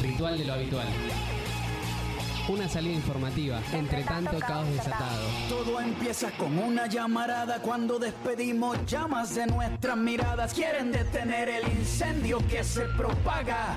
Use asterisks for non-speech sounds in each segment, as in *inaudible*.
Ritual de lo habitual. Una salida informativa, entre tanto caos desatado. Todo empieza con una llamarada cuando despedimos llamas de nuestras miradas. Quieren detener el incendio que se propaga.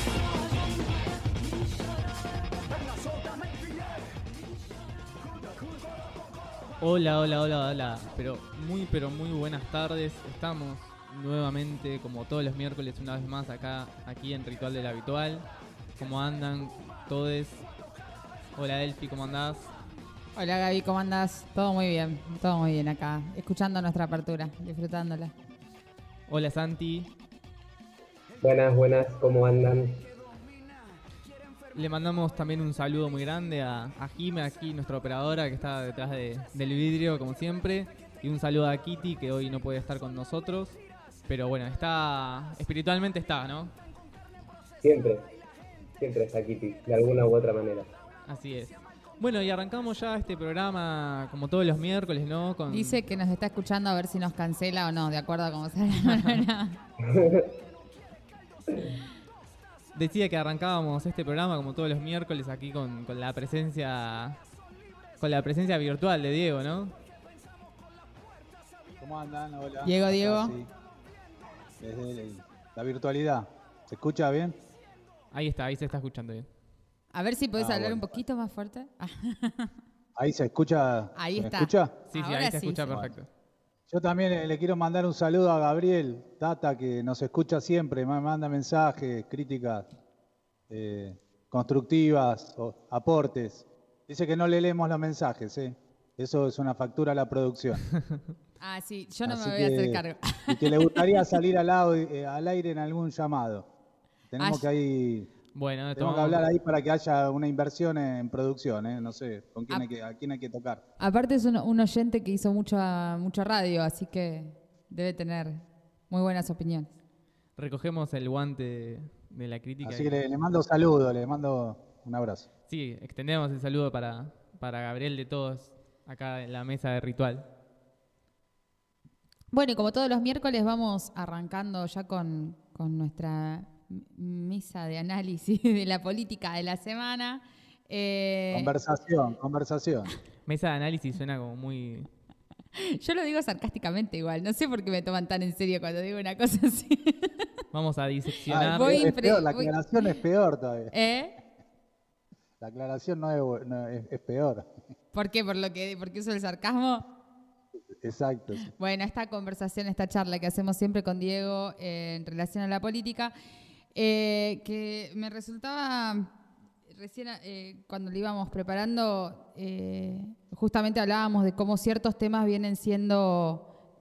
Hola, hola, hola, hola. Pero muy, pero muy buenas tardes. Estamos nuevamente, como todos los miércoles, una vez más acá, aquí en Ritual del Habitual. ¿Cómo andan todos? Hola Elfi, ¿cómo andás? Hola Gaby, ¿cómo andás? Todo muy bien, todo muy bien acá, escuchando nuestra apertura, disfrutándola. Hola Santi. Buenas, buenas, ¿cómo andan? Le mandamos también un saludo muy grande a, a Jime, aquí nuestra operadora que está detrás de- del vidrio, como siempre. Y un saludo a Kitty, que hoy no puede estar con nosotros. Pero bueno, está. Espiritualmente está, ¿no? Siempre, siempre está Kitty, de alguna u otra manera. Así es. Bueno, y arrancamos ya este programa como todos los miércoles, ¿no? Con... Dice que nos está escuchando a ver si nos cancela o no, de acuerdo a cómo la Decía que arrancábamos este programa como todos los miércoles aquí con, con la presencia. Con la presencia virtual de Diego, ¿no? ¿Cómo andan? Hola. Diego, Diego. sí. Desde el- la virtualidad. ¿Se escucha bien? Ahí está, ahí se está escuchando bien. A ver si podés Ah, hablar bueno. un poquito más fuerte. Ah, *laughs* Ahí se escucha. Ahí ¿Se está. escucha? Sí, sí, Ahora ahí se sí, escucha sí. perfecto. Yo también le, le quiero mandar un saludo a Gabriel Tata, que nos escucha siempre, me manda mensajes, críticas eh, constructivas, o aportes. Dice que no le leemos los mensajes, ¿eh? Eso es una factura a la producción. *laughs* ah, sí, yo no Así me voy a hacer cargo. Y que le gustaría *laughs* salir al, au- eh, al aire en algún llamado. Tenemos Ay. que ahí Bueno, Tenemos que hablar ahí para que haya una inversión en producción, ¿eh? No sé, ¿con quién Ah. hay que, ¿a quién hay que tocar? Aparte es un, un oyente que hizo mucha, mucha radio, así que debe tener muy buenas opiniones. recogemos el guante de, la crítica. Así que le, le mando saludos, le mando un abrazo. Sí, extendemos el saludo para, para Gabriel de todos acá en la mesa de ritual. Bueno, y como todos los miércoles vamos arrancando ya con, con nuestra m- misa de análisis *laughs* de la política de la semana. Eh, Conversación, conversación. Mesa de análisis suena como muy... *laughs* yo lo digo sarcásticamente igual, no sé por qué me toman tan en serio cuando digo una cosa así. *laughs* Vamos a Ah, diseccionar. voy- es impre- peor, la voy- aclaración es peor todavía. ¿Eh? La aclaración no es, bu- no, es, es peor. ¿Por qué? ¿Por lo que porque uso el sarcasmo? Exacto. sí. Bueno, esta conversación, esta charla que hacemos siempre con Diego eh, en relación a la política, eh, que me resultaba recién eh, cuando lo íbamos preparando, eh, justamente hablábamos de cómo ciertos temas vienen siendo,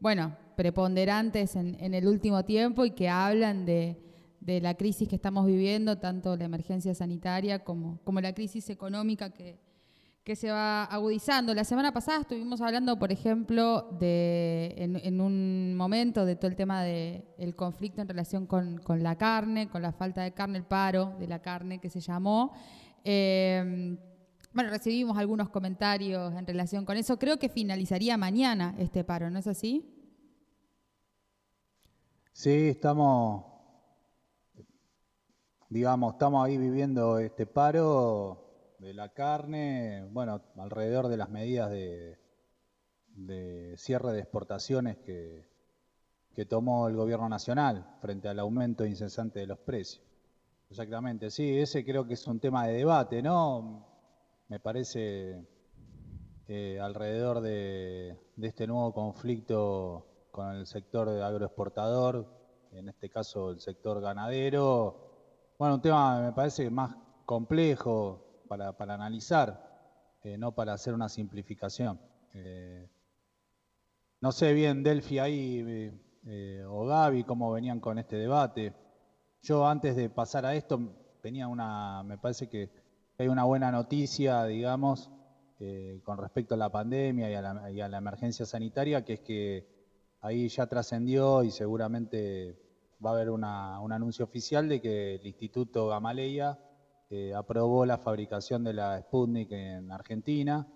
bueno, preponderantes en, en el último tiempo y que hablan de, de la crisis que estamos viviendo, tanto la emergencia sanitaria como, como la crisis económica que, que se va agudizando. La semana pasada estuvimos hablando, por ejemplo, de, en, un momento de todo el tema del conflicto en relación con, con la carne, con la falta de carne, el paro de la carne que se llamó. Eh, bueno, recibimos algunos comentarios en relación con eso. Creo que finalizaría mañana este paro, ¿no es así? Sí, estamos, digamos, estamos ahí viviendo este paro de la carne, bueno, alrededor de las medidas de, de cierre de exportaciones que, que tomó el gobierno nacional frente al aumento incesante de los precios. Exactamente, sí, ese creo que es un tema de debate, ¿no? Me parece eh, alrededor de, de este nuevo conflicto con el sector agroexportador, en este caso el sector ganadero. Bueno, un tema me parece más complejo para, analizar, eh, no para hacer una simplificación. Eh, no sé bien, Delphi ahí eh, o Gaby, cómo venían con este debate. Yo antes de pasar a esto tenía una, me parece que hay una buena noticia, digamos, con respecto a la pandemia y a la, emergencia sanitaria, que es que ahí ya trascendió y seguramente va a haber un anuncio oficial de que el Instituto Gamaleya aprobó la fabricación de la Sputnik en Argentina,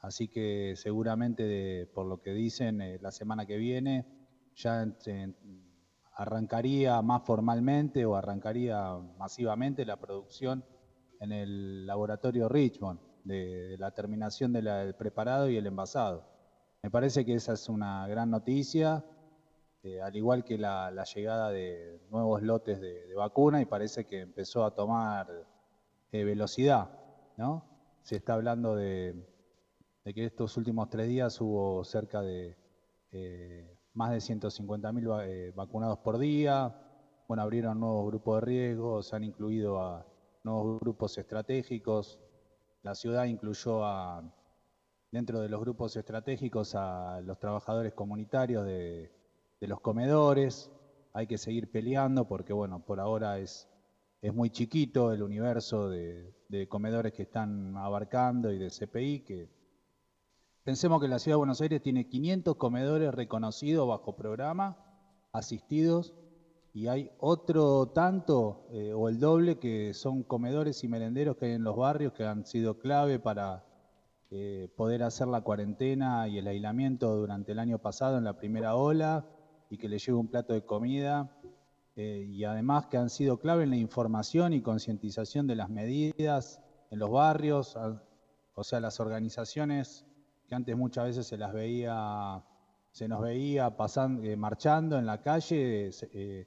así que seguramente, por lo que dicen, eh, la semana que viene ya arrancaría más formalmente o arrancaría masivamente la producción en el laboratorio Richmond de, la terminación del preparado y el envasado. Me parece que esa es una gran noticia eh, al igual que la, llegada de nuevos lotes de, vacuna y parece que empezó a tomar eh, velocidad, ¿no? Se está hablando de, que estos últimos tres días hubo cerca de eh, más de 150.000 vacunados por día, bueno, abrieron nuevos grupos de riesgo, se han incluido a nuevos grupos estratégicos, la ciudad incluyó a, dentro de los grupos estratégicos a los trabajadores comunitarios de los comedores, hay que seguir peleando porque, bueno, por ahora es, es muy chiquito el universo de, comedores que están abarcando y de CPI, que pensemos que la Ciudad de Buenos Aires tiene 500 comedores reconocidos bajo programa, asistidos, y hay otro tanto eh, o el doble que son comedores y merenderos que hay en los barrios que han sido clave para eh, poder hacer la cuarentena y el aislamiento durante el año pasado en la primera ola y que le lleve un plato de comida eh, y además que han sido clave en la información y concientización de las medidas en los barrios, o sea, las organizaciones que antes muchas veces se las veía, se nos veía pasando, eh, marchando en la calle, eh,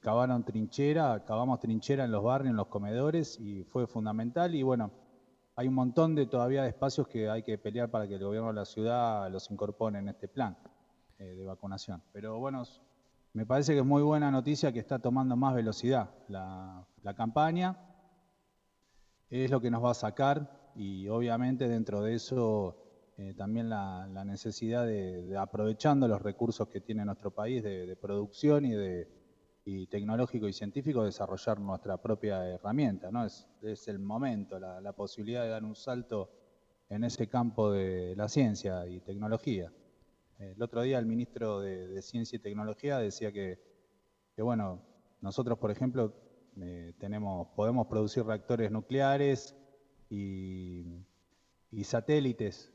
cavaron trinchera, cavamos trinchera en los barrios, en los comedores y fue fundamental y bueno, hay un montón de todavía de espacios que hay que pelear para que el gobierno de la ciudad los incorpore en este plan. Eh, de vacunación. Pero bueno, me parece que es muy buena noticia que está tomando más velocidad la, campaña. Es lo que nos va a sacar y obviamente dentro de eso eh, también la, necesidad de, aprovechando los recursos que tiene nuestro país de, producción y de tecnológico y científico desarrollar nuestra propia herramienta, ¿no? Es, es el momento, la, la, posibilidad de dar un salto en ese campo de la ciencia y tecnología. El otro día el ministro de, Ciencia y Tecnología decía que, bueno, nosotros, por ejemplo, eh, tenemos, podemos producir reactores nucleares y, satélites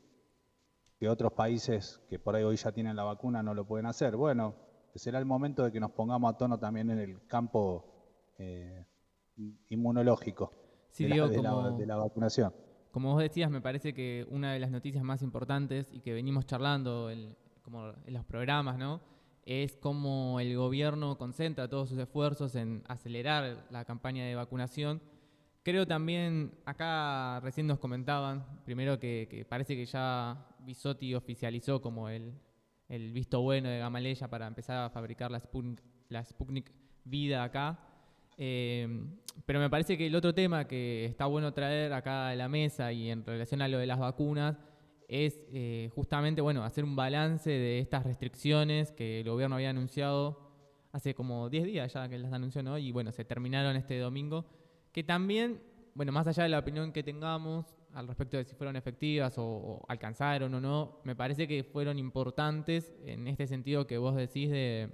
que otros países que por ahí hoy ya tienen la vacuna no lo pueden hacer. Bueno, será el momento de que nos pongamos a tono también en el campo eh, inmunológico de, la, vacunación. Como vos decías, me parece que una de las noticias más importantes y que venimos charlando el, como en los programas, ¿no? Es cómo el gobierno concentra todos sus esfuerzos en acelerar la campaña de vacunación. Creo también, acá recién nos comentaban, primero que, parece que ya Bisotti oficializó como el, visto bueno de Gamaleya para empezar a fabricar la Sputnik, la Sputnik Vida acá. Eh, pero me parece que el otro tema que está bueno traer acá a la mesa y en relación a lo de las vacunas es eh, justamente bueno, hacer un balance de estas restricciones que el gobierno había anunciado hace como 10 días ya que las anunció ¿no? y bueno, se terminaron este domingo, que también, bueno, más allá de la opinión que tengamos al respecto de si fueron efectivas o, alcanzaron o no, me parece que fueron importantes en este sentido que vos decís de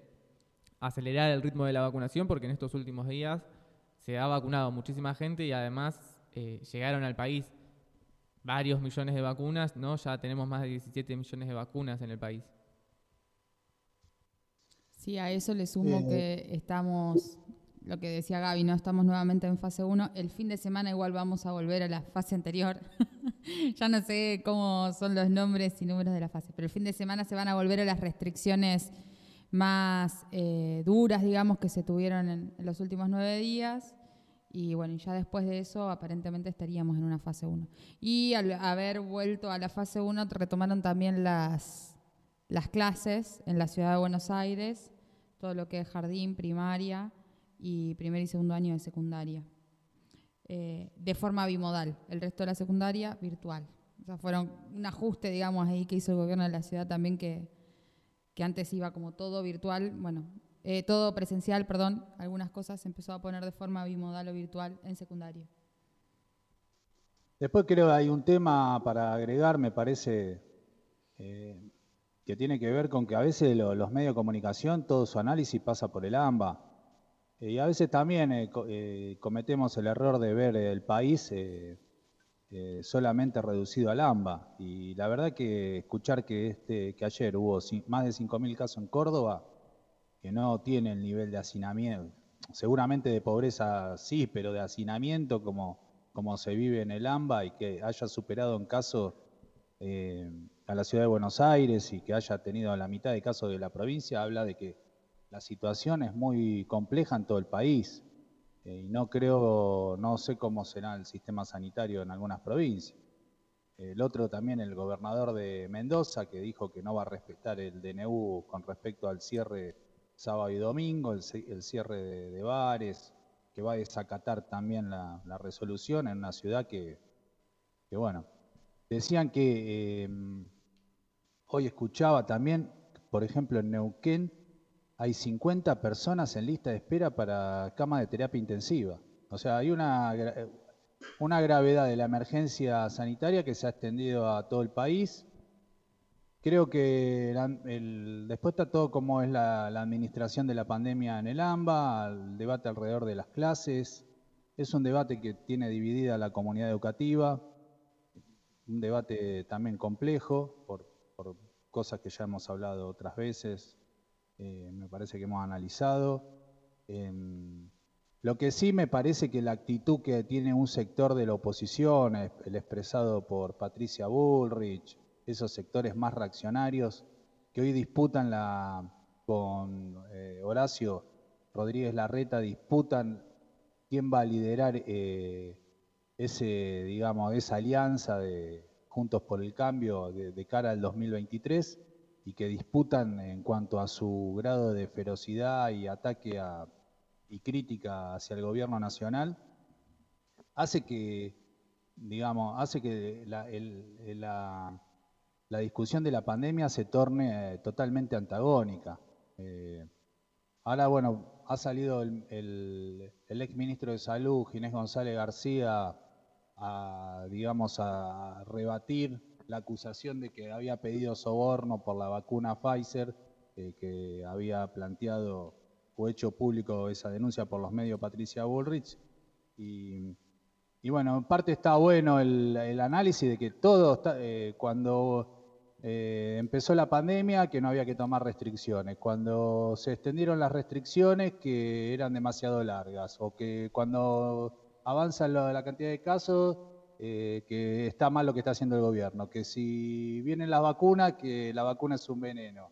acelerar el ritmo de la vacunación, porque en estos últimos días se ha vacunado muchísima gente y además eh, llegaron al país varios millones de vacunas, ¿no? Ya tenemos más de 17 millones de vacunas en el país. Sí, a eso le sumo eh, que estamos, lo que decía Gaby, ¿no? Estamos nuevamente en fase 1. El fin de semana igual vamos a volver a la fase anterior. *laughs* ya no sé cómo son los nombres y números de la fase, pero el fin de semana se van a volver a las restricciones más eh, duras, digamos, que se tuvieron en los últimos nueve días. Y bueno, ya después de eso aparentemente estaríamos en una fase 1. Y al haber vuelto a la fase 1 retomaron también las, las clases en la ciudad de Buenos Aires, todo lo que es jardín, primaria y primer y segundo año de secundaria, eh, de forma bimodal. El resto de la secundaria, virtual. O sea, fueron un ajuste, digamos, ahí que hizo el gobierno de la ciudad también que, que antes iba como todo virtual, bueno, eh, todo presencial, perdón, algunas cosas se empezó a poner de forma bimodal o virtual en secundaria. Después creo que hay un tema para agregar, me parece, eh, que tiene que ver con que a veces los medios de comunicación, todo su análisis pasa por el AMBA. Eh, y a veces también cometemos el error de ver el país solamente reducido al AMBA. Y la verdad que escuchar que, este, que ayer hubo más de 5.000 casos en Córdoba, que no tiene el nivel de hacinamiento, seguramente de pobreza sí, pero de hacinamiento como, como se vive en el AMBA y que haya superado en caso eh, a la ciudad de Buenos Aires y que haya tenido la mitad de casos de la provincia, habla de que la situación es muy compleja en todo el país. Eh, y no creo, no sé cómo será el sistema sanitario en algunas provincias. El otro también, el gobernador de Mendoza, que dijo que no va a respetar el DNU con respecto al cierre sábado y domingo, el, cierre de, bares, que va a desacatar también la, resolución en una ciudad que, bueno, decían que em, hoy escuchaba también, por ejemplo, en Neuquén hay 50 personas en lista de espera para cama de terapia intensiva. O sea, hay una, una gravedad de la emergencia sanitaria que se ha extendido a todo el país Creo que después está todo como es la, administración de la pandemia en el AMBA, el debate alrededor de las clases. Es un debate que tiene dividida la comunidad educativa, un debate también complejo por, cosas que ya hemos hablado otras veces, eh, me parece que hemos analizado. Em, lo que sí me parece que la actitud que tiene un sector de la oposición, el expresado por Patricia Bullrich, esos sectores más reaccionarios que hoy disputan con eh, Horacio Rodríguez Larreta, disputan quién va a liderar eh, ese, digamos, esa alianza de Juntos por el Cambio de, cara al 2023 y que disputan en cuanto a su grado de ferocidad y ataque y crítica hacia el gobierno nacional, hace que, digamos, hace que la discusión de la pandemia se torne eh, totalmente antagónica. Eh, ahora, bueno, ha salido el, el, ex ministro de Salud, Ginés González García, a, digamos, a rebatir la acusación de que había pedido soborno por la vacuna Pfizer, eh, que había planteado o hecho público esa denuncia por los medios Patricia Bullrich. Y, bueno, en parte está bueno el, análisis de que todo, está, cuando eh, empezó la pandemia que no había que tomar restricciones, cuando se extendieron las restricciones que eran demasiado largas, o que cuando avanza la cantidad de casos, eh, que está mal lo que está haciendo el gobierno, que si vienen las vacunas, que la vacuna es un veneno,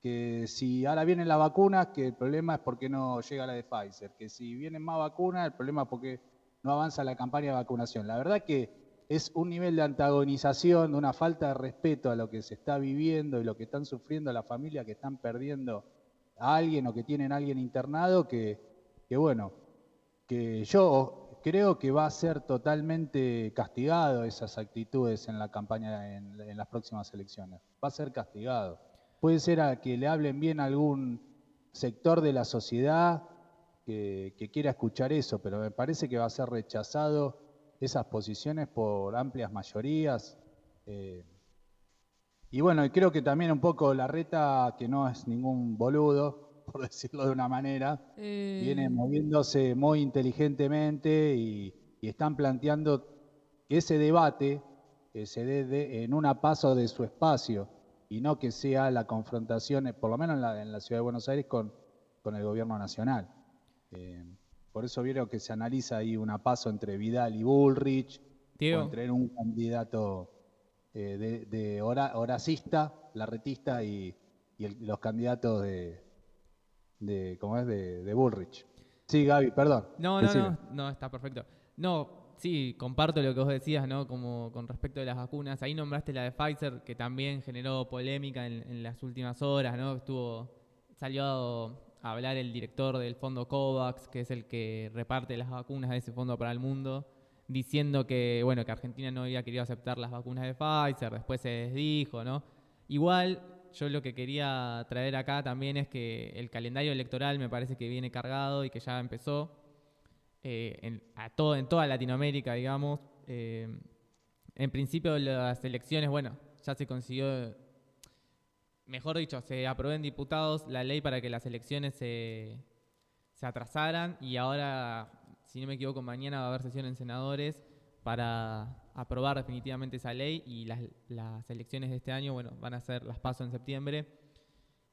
que si ahora vienen las vacunas, que el problema es porque no llega la de Pfizer, que si vienen más vacunas, el problema es porque no avanza la campaña de vacunación. La verdad que es un nivel de antagonización, de una falta de respeto a lo que se está viviendo y lo que están sufriendo las familias que están perdiendo a alguien o que tienen a alguien internado, que, bueno, que yo creo que va a ser totalmente castigado esas actitudes en la campaña, en, las próximas elecciones. Va a ser castigado. Puede ser a que le hablen bien a algún sector de la sociedad que, que quiera escuchar eso, pero me parece que va a ser rechazado esas posiciones por amplias mayorías. Eh, y bueno, creo que también un poco la reta, que no es ningún boludo, *laughs* por decirlo de una manera, eh. viene moviéndose muy inteligentemente y, están planteando que ese debate se dé en un paso de su espacio y no que sea la confrontación, por lo menos en la, ciudad de Buenos Aires, con, con el gobierno nacional. Eh, por eso vieron que se analiza ahí una paso entre Vidal y Bullrich, o entre un candidato eh, de, de horacista, larretista, y, los candidatos de, de ¿cómo es? De, Bullrich. Sí, Gaby, perdón. No, no, no, no, está perfecto. No, sí, comparto lo que vos decías, ¿no? Como con respecto a las vacunas. Ahí nombraste la de Pfizer, que también generó polémica en, en las últimas horas, ¿no? Estuvo, salió a hablar el director del fondo COVAX, que es el que reparte las vacunas de ese fondo para el mundo, diciendo que, bueno, que Argentina no había querido aceptar las vacunas de Pfizer, después se desdijo, ¿no? Igual, yo lo que quería traer acá también es que el calendario electoral me parece que viene cargado y que ya empezó eh, en, a todo, en toda Latinoamérica, digamos. Eh, en principio las elecciones, bueno, ya se consiguió, mejor dicho, se aprobó en diputados la ley para que las elecciones se, se atrasaran y ahora, si no me equivoco, mañana va a haber sesión en senadores para aprobar definitivamente esa ley y las, las elecciones de este año, bueno, van a ser las paso en septiembre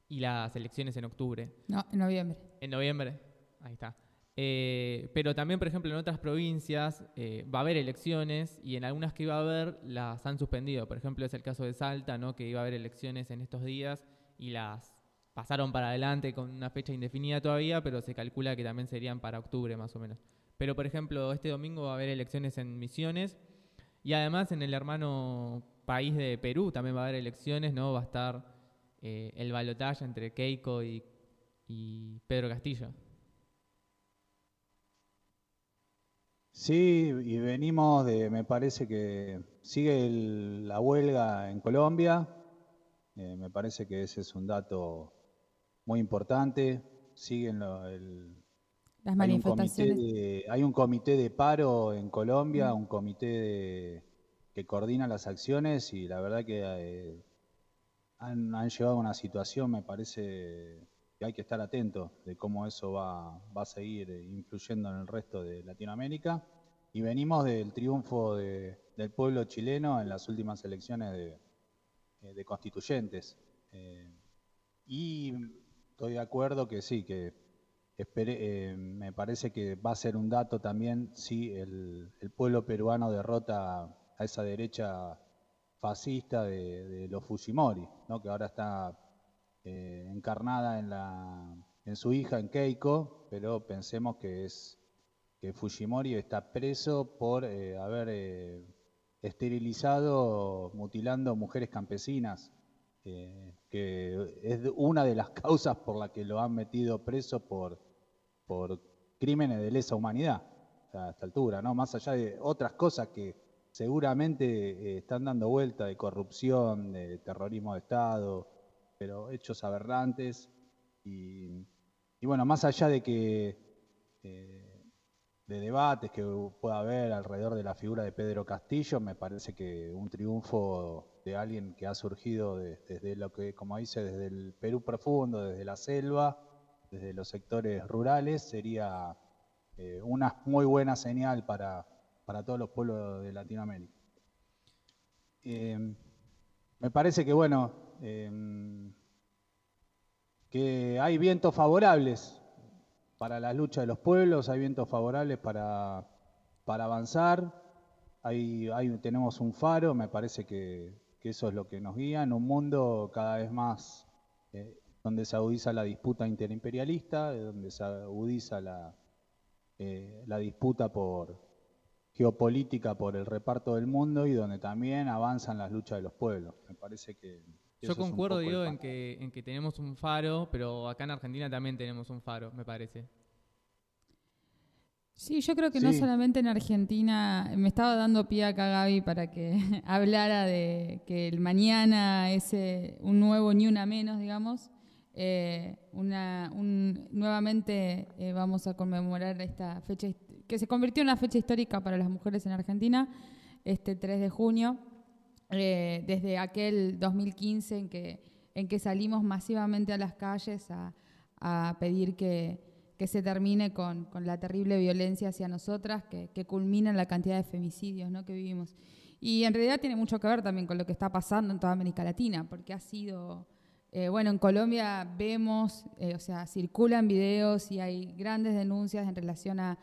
y las elecciones en octubre. No, en noviembre. En noviembre, ahí está. Eh, pero también, por ejemplo, en otras provincias eh, va a haber elecciones y en algunas que iba a haber las han suspendido. Por ejemplo, es el caso de Salta, ¿no? que iba a haber elecciones en estos días y las pasaron para adelante con una fecha indefinida todavía, pero se calcula que también serían para octubre más o menos. Pero, por ejemplo, este domingo va a haber elecciones en Misiones y además en el hermano país de Perú también va a haber elecciones, ¿no? Va a estar eh, el balotaje entre Keiko y, y Pedro Castillo. Sí, y venimos de, me parece que sigue el- la huelga en Colombia, eh, me parece que ese es un dato muy importante, siguen lo- el, Las hay un, manifestaciones. de, hay un comité de paro en Colombia, un comité de- que coordina las acciones y la verdad que eh, han, han llevado a una situación, me parece que hay que estar atento de cómo eso va, va a seguir influyendo en el resto de Latinoamérica. Y venimos del triunfo de- del pueblo chileno en las últimas elecciones de, eh, constituyentes. Eh, y estoy de acuerdo que sí, que eh, me parece que va a ser un dato también si el, el pueblo peruano derrota a esa derecha fascista de, de los Fujimori, ¿no? que ahora está eh, encarnada en, la, en su hija, en Keiko, pero pensemos que es que Fujimori está preso por eh, haber eh, esterilizado, mutilando mujeres campesinas, que es una de las *laughs* causas por las que lo han metido preso por, por crímenes de lesa humanidad a esta altura, ¿no? Más allá de otras cosas que seguramente están dando vuelta de corrupción, de terrorismo de Estado, pero hechos aberrantes. Y, y bueno, más allá de que eh, de debates que pueda haber alrededor de la figura de Pedro Castillo, me parece que un triunfo de alguien que ha surgido de- desde lo que, como dice, desde el Perú profundo, desde la selva, desde los sectores rurales, sería eh, una muy buena señal para, para todos los pueblos de Latinoamérica. Eh, me parece que, bueno, em, que hay vientos favorables para la lucha de los pueblos, hay vientos favorables para, para avanzar, hay, tenemos un faro, me parece que, eso es lo que nos guía en un mundo cada vez más eh, donde se agudiza la disputa interimperialista, donde se agudiza la, eh, la disputa por geopolítica por el reparto del mundo y donde también avanzan las luchas de los pueblos. Me parece que... Yo concuerdo, Diego, en que, en que tenemos un faro, pero acá en Argentina también tenemos un faro, me parece. Sí, yo creo que no solamente en Argentina, me estaba dando pie acá Gaby para que *laughs* hablara de que el mañana es eh, un nuevo ni una menos, digamos. Eh, una, un- nuevamente eh, vamos a conmemorar esta fecha que se convirtió en una fecha histórica para las mujeres en Argentina, este 3 de junio, eh, desde aquel 2015 en que, en que salimos masivamente a las calles a, a pedir que, que se termine con, con la terrible violencia hacia nosotras, que, que culmina en la cantidad de femicidios ¿no? que vivimos. Y en realidad tiene mucho que ver también con lo que está pasando en toda América Latina, porque ha sido, eh, bueno, en Colombia vemos, eh, o sea, circulan videos y hay grandes denuncias en relación a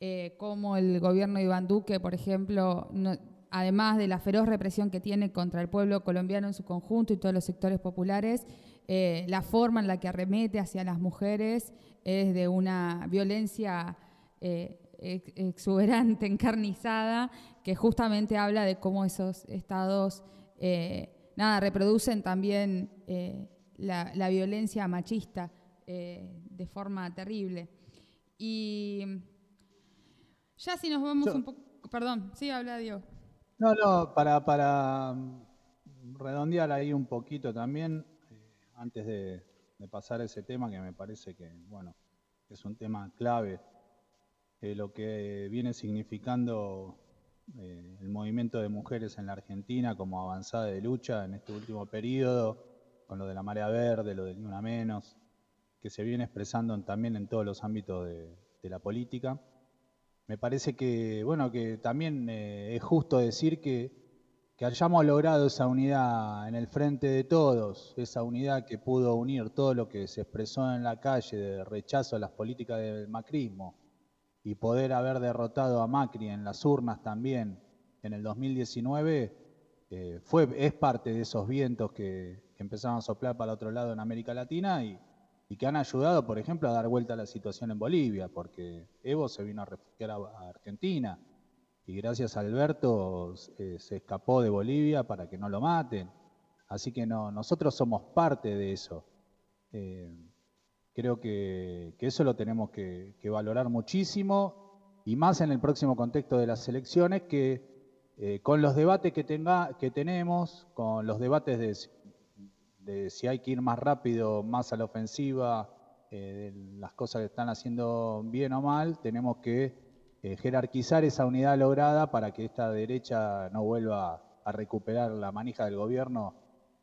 eh, cómo el gobierno de Iván Duque, por ejemplo, no- además de la feroz represión que tiene contra el pueblo colombiano en su conjunto y todos los sectores populares, eh, la forma en la que arremete hacia las mujeres es de una violencia eh, exuberante, *laughs* encarnizada, que justamente habla de cómo esos estados, eh, nada, reproducen también la, violencia machista de forma terrible. Y ya si nos vamos un poco, perdón, sí, habla Dios. No, no, para, para mm, redondear ahí un poquito también, antes de, de pasar a ese tema que me parece que, bueno, es un tema clave, eh, lo que viene significando eh, el movimiento de mujeres en la Argentina como avanzada de lucha en este último periodo, con lo de la marea verde, lo del ni una menos, que se viene expresando también en todos los ámbitos de, la política. Me parece que, bueno, que también eh, es justo decir que que hayamos logrado esa unidad en el frente de todos, esa unidad que pudo unir todo lo que se expresó en la calle de rechazo a las políticas del macrismo y poder haber derrotado a Macri en las urnas también en el 2019, eh, fue, es parte de esos vientos que, empezaron a soplar para otro lado en América Latina y, y, que han ayudado, por ejemplo, a dar vuelta a la situación en Bolivia, porque Evo se vino a refugiar a Argentina y gracias a Alberto eh, se escapó de Bolivia para que no lo maten. Así que no, nosotros somos parte de eso. Eh, creo que, eso lo tenemos que, valorar muchísimo y más en el próximo contexto de las elecciones que eh, con los debates que, tenga, que tenemos, con los debates de, de, si hay que ir más rápido, más a la ofensiva, de las cosas que están haciendo bien o mal, tenemos que eh, jerarquizar esa unidad lograda para que esta derecha no vuelva a recuperar la manija del gobierno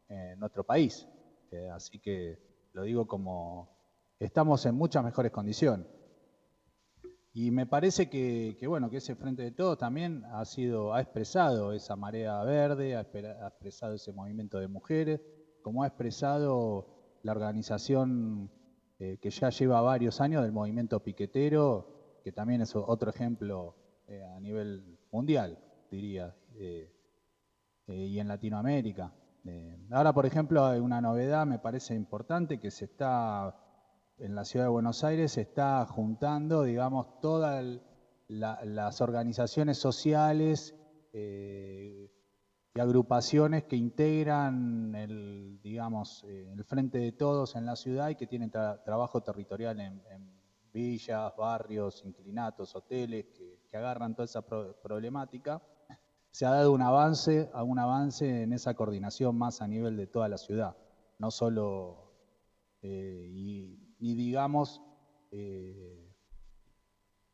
en nuestro país. Eh, así que lo digo como estamos en muchas mejores condiciones. Y me parece que, bueno, que ese Frente de Todos también ha sido, ha expresado esa marea verde, ha, expresado ese movimiento de mujeres, como ha expresado la organización eh, que ya lleva varios años del movimiento piquetero, que también es otro ejemplo eh, a nivel mundial, diría, eh, y en Latinoamérica. ahora, por ejemplo, hay una novedad, me parece importante, que se está, en la ciudad de Buenos Aires, se está juntando, digamos, todas las organizaciones sociales y agrupaciones que integran el, digamos, el frente de todos en la ciudad y que tienen trabajo territorial en, villas, barrios, inclinatos, hoteles que, agarran toda esa problemática, se ha dado un avance, un avance en esa coordinación más a nivel de toda la ciudad, no solo, eh, y, digamos, eh,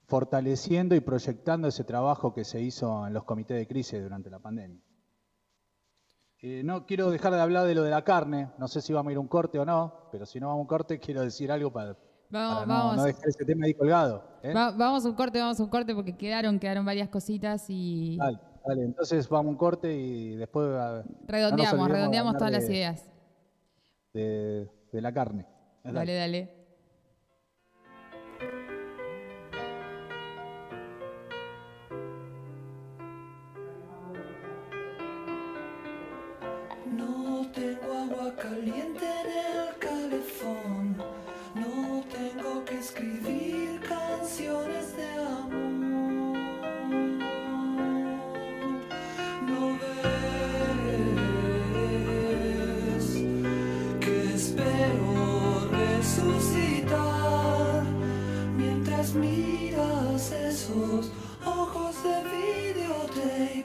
fortaleciendo y proyectando ese trabajo que se hizo en los comités de crisis durante la pandemia. Eh, no quiero dejar de hablar de lo de la carne, no sé si vamos a ir a un corte o no, pero si no vamos a un corte quiero decir algo para, Vamos, no, no, dejar ese tema ahí colgado. ¿eh? vamos a un corte, vamos a un corte porque quedaron, quedaron varias cositas y. Dale, dale, entonces vamos a un corte y después. Redondeamos, redondeamos todas las ideas. De, de la carne. Dale, dale. No tengo agua caliente escribir canciones de amor. No ves que espero resucitar mientras miras esos ojos de videotape.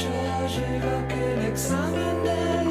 Ya llega aquel examen del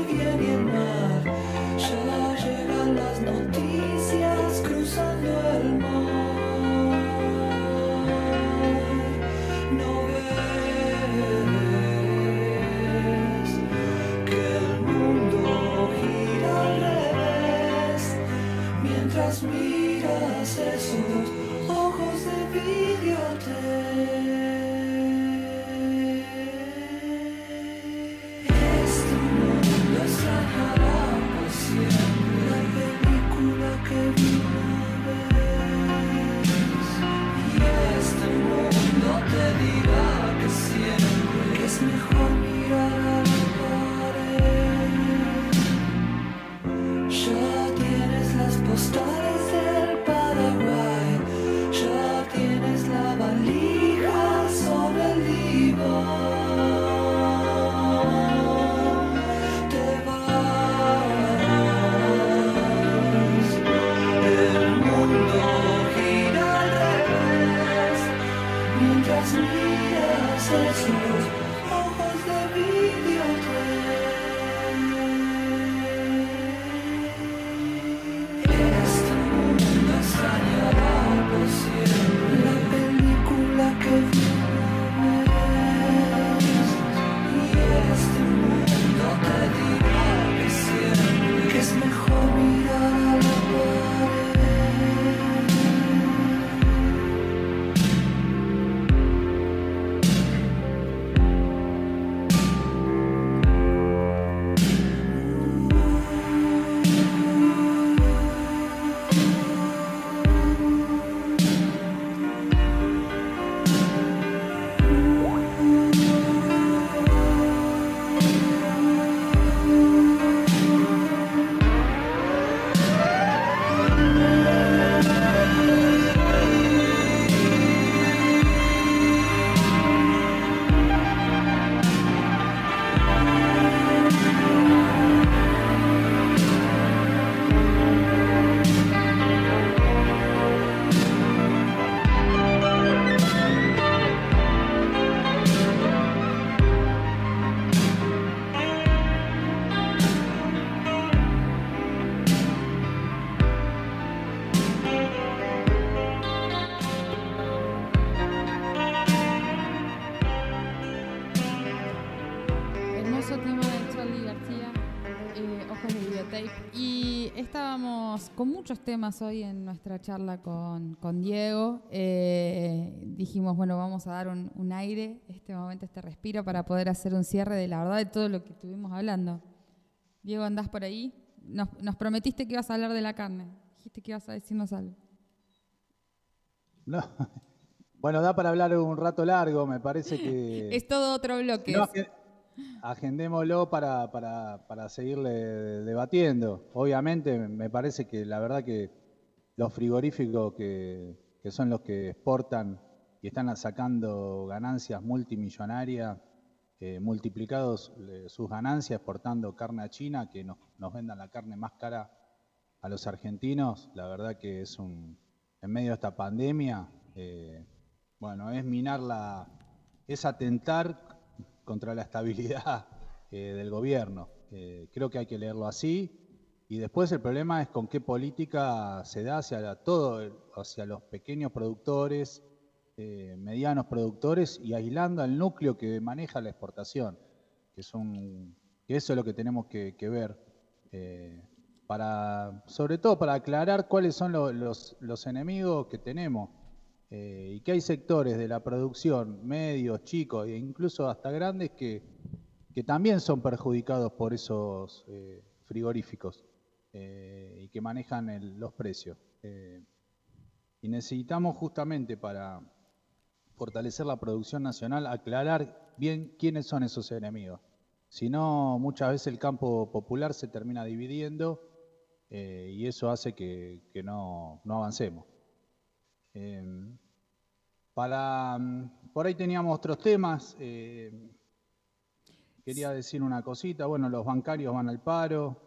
muchos temas hoy en nuestra charla con, con Diego. Eh, dijimos, bueno, vamos a dar un, un aire, este momento, este respiro, para poder hacer un cierre de la verdad de todo lo que estuvimos hablando. Diego, ¿andás por ahí? Nos, nos prometiste que ibas a hablar de la carne. Dijiste que ibas a decirnos algo. No. *laughs* Bueno, da para hablar un rato largo, me parece que... *laughs* Es todo otro bloque. No, agendémoslo para, para, para seguirle debatiendo. Obviamente, me parece que la verdad que los frigoríficos que, que son los que exportan y están sacando ganancias multimillonarias, eh, multiplicados eh, sus ganancias exportando carne a China, que nos, nos vendan la carne más cara a los argentinos, la verdad que es un, en medio de esta pandemia, eh, bueno, es minar la, es atentar contra la estabilidad eh, del gobierno. Eh, creo que hay que leerlo así. Y después el problema es con qué política se da hacia todo, hacia los pequeños productores, eh, medianos productores y aislando al núcleo que maneja la exportación, que son, que eso es lo que tenemos que, ver. eh, para, sobre todo para aclarar cuáles son lo- los, los enemigos que tenemos eh, y que hay sectores de la producción, medios, chicos e incluso hasta grandes, que, también son perjudicados por esos eh, frigoríficos eh, y que manejan los precios. Y necesitamos justamente para fortalecer la producción nacional aclarar bien quiénes son esos enemigos. Si no, muchas veces el campo popular se termina dividiendo y eso hace que, no, avancemos. Para, mm, por ahí teníamos otros temas. eh, quería decir una cosita. Bueno, los bancarios van al paro,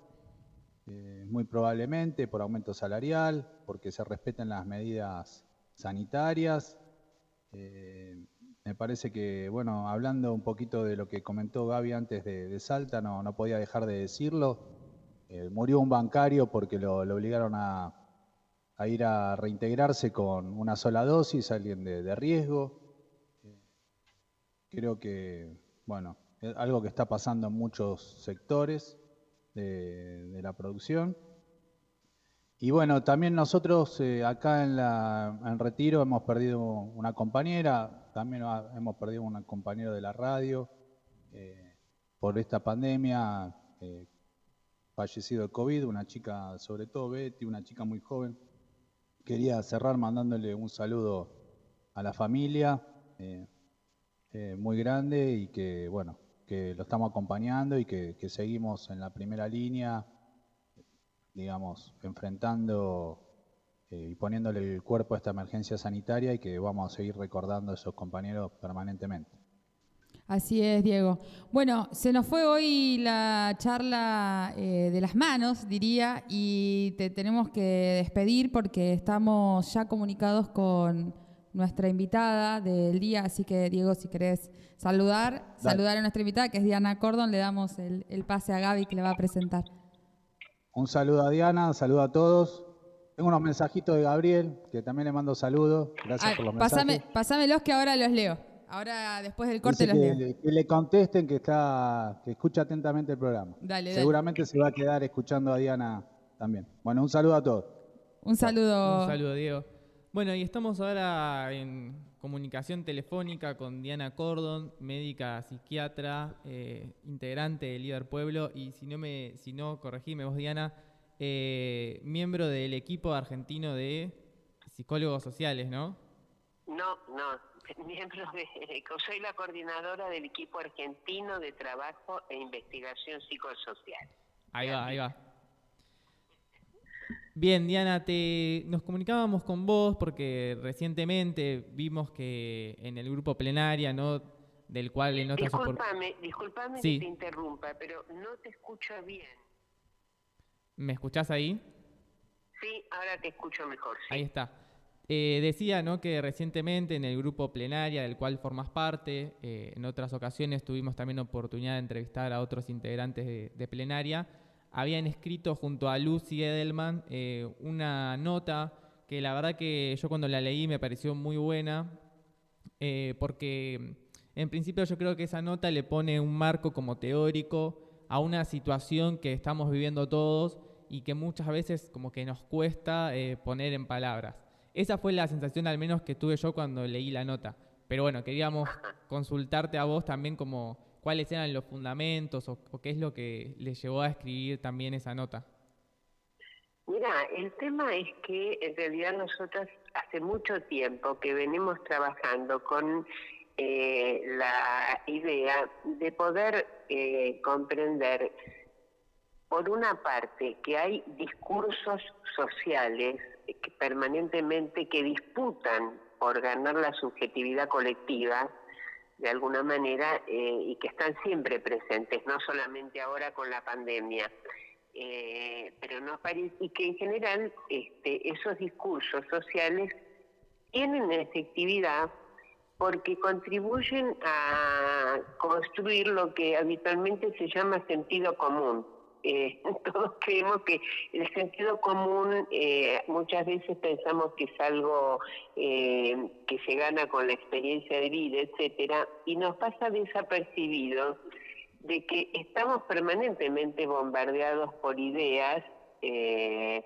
eh, muy probablemente por aumento salarial, porque se respeten las medidas sanitarias. Eh, me parece que, bueno, hablando un poquito de lo que comentó Gaby antes de, de Salta, no, no podía dejar de decirlo. Murió un bancario porque lo, lo obligaron a, a ir a reintegrarse con una sola dosis, alguien de, de riesgo. Eh, creo que, bueno, es algo que está pasando en muchos sectores de, de la producción. Y bueno, también nosotros eh, acá en, la, en Retiro hemos perdido una compañera, también hemos perdido un compañero de la radio eh, por esta pandemia, fallecido de COVID, una chica, sobre todo Betty, una chica muy joven. Quería cerrar mandándole un saludo a la familia, eh, eh, muy grande y que, bueno, que lo estamos acompañando y que, seguimos en la primera línea, digamos, enfrentando eh, y poniéndole el cuerpo a esta emergencia sanitaria y que vamos a seguir recordando a esos compañeros permanentemente. Así es, Diego. Bueno, se nos fue hoy la charla eh, de las manos, diría, y te tenemos que despedir porque estamos ya comunicados con nuestra invitada del día, así que Diego, si querés saludar, saludar a nuestra invitada, que es Diana Cordon, le damos el, el pase a Gaby que le va a presentar. Un saludo a Diana, un saludo a todos. Tengo unos mensajitos de Gabriel, que también le mando saludos. Gracias Ah, por los pasame- mensajes. pásamelos que ahora los leo. Ahora, después del corte, que, leo. le- que le contesten que está, que escucha atentamente el programa. Dale, dale. Seguramente se va a quedar escuchando a Diana también. Bueno, un saludo a todos. Un saludo. Un saludo, Diego. Bueno, y estamos ahora en comunicación telefónica con Diana Cordon, médica psiquiatra, eh, integrante de Líder Pueblo, y si no me, si no, corregime vos, Diana, eh, miembro del equipo argentino de psicólogos sociales, ¿no? No, no, *laughs* miembro de, soy la coordinadora del equipo argentino de trabajo e investigación psicosocial. Ahí va, ahí va. Bien, Diana, te, nos comunicábamos con vos porque recientemente vimos que en el grupo plenaria, ¿no? Del cual en otras Disculpame, disculpame Sí. que te interrumpa, pero no te escucho bien. ¿Me escuchás ahí? Sí, ahora te escucho mejor. sí. Ahí está. Eh, decía ¿no? que recientemente en el grupo plenaria del cual formas parte, eh, en otras ocasiones tuvimos también oportunidad de entrevistar a otros integrantes de, plenaria, habían escrito junto a Lucy Edelman eh, una nota que la verdad que yo cuando la leí me pareció muy buena, porque en principio yo creo que esa nota le pone un marco como teórico a una situación que estamos viviendo todos y que muchas veces como que nos cuesta poner en palabras. Esa fue la sensación al menos que tuve yo cuando leí la nota. Pero bueno, queríamos consultarte a vos también como cuáles eran los fundamentos o, o qué es lo que les llevó a escribir también esa nota. Mira, el tema es que en realidad nosotros hace mucho tiempo que venimos trabajando con eh, la idea de poder eh, comprender, por una parte, que hay discursos sociales que permanentemente que disputan por ganar la subjetividad colectiva, de alguna manera, eh, y que están siempre presentes, no solamente ahora con la pandemia. Eh, pero no y que en general este, esos discursos sociales tienen efectividad porque contribuyen a construir lo que habitualmente se llama sentido común. Eh, *laughs* todos creemos que el sentido común eh, muchas veces pensamos que es algo eh, que se gana con la experiencia de vida, etcétera, y nos pasa desapercibido de que estamos permanentemente bombardeados por ideas eh,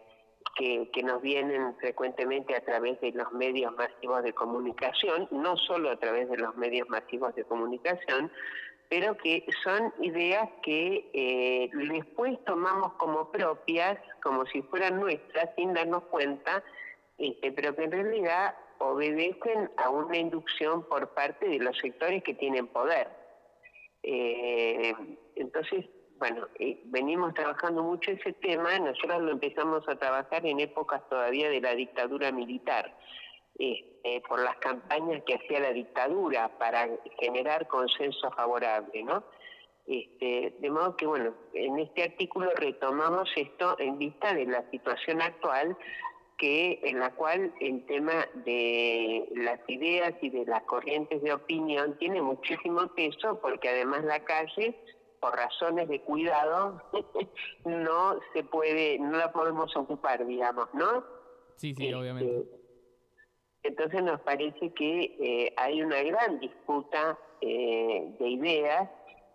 que, que, nos vienen frecuentemente a través de los medios masivos de comunicación, no solo a través de los medios masivos de comunicación, pero que son ideas que eh, después tomamos como propias, como si fueran nuestras, sin darnos cuenta, este, pero que en realidad obedecen a una inducción por parte de los sectores que tienen poder. Eh, entonces, bueno, eh, venimos trabajando mucho ese tema, nosotros lo empezamos a trabajar en épocas todavía de la dictadura militar, eh, por las campañas que hacía la dictadura para generar consenso favorable, ¿no? Este, de modo que, bueno, en este artículo retomamos esto en vista de la situación actual que en la cual el tema de las ideas y de las corrientes de opinión tiene muchísimo peso porque además la calle por razones de cuidado *laughs* no se puede no la podemos ocupar digamos no sí sí obviamente este, entonces nos parece que eh, hay una gran disputa eh, de ideas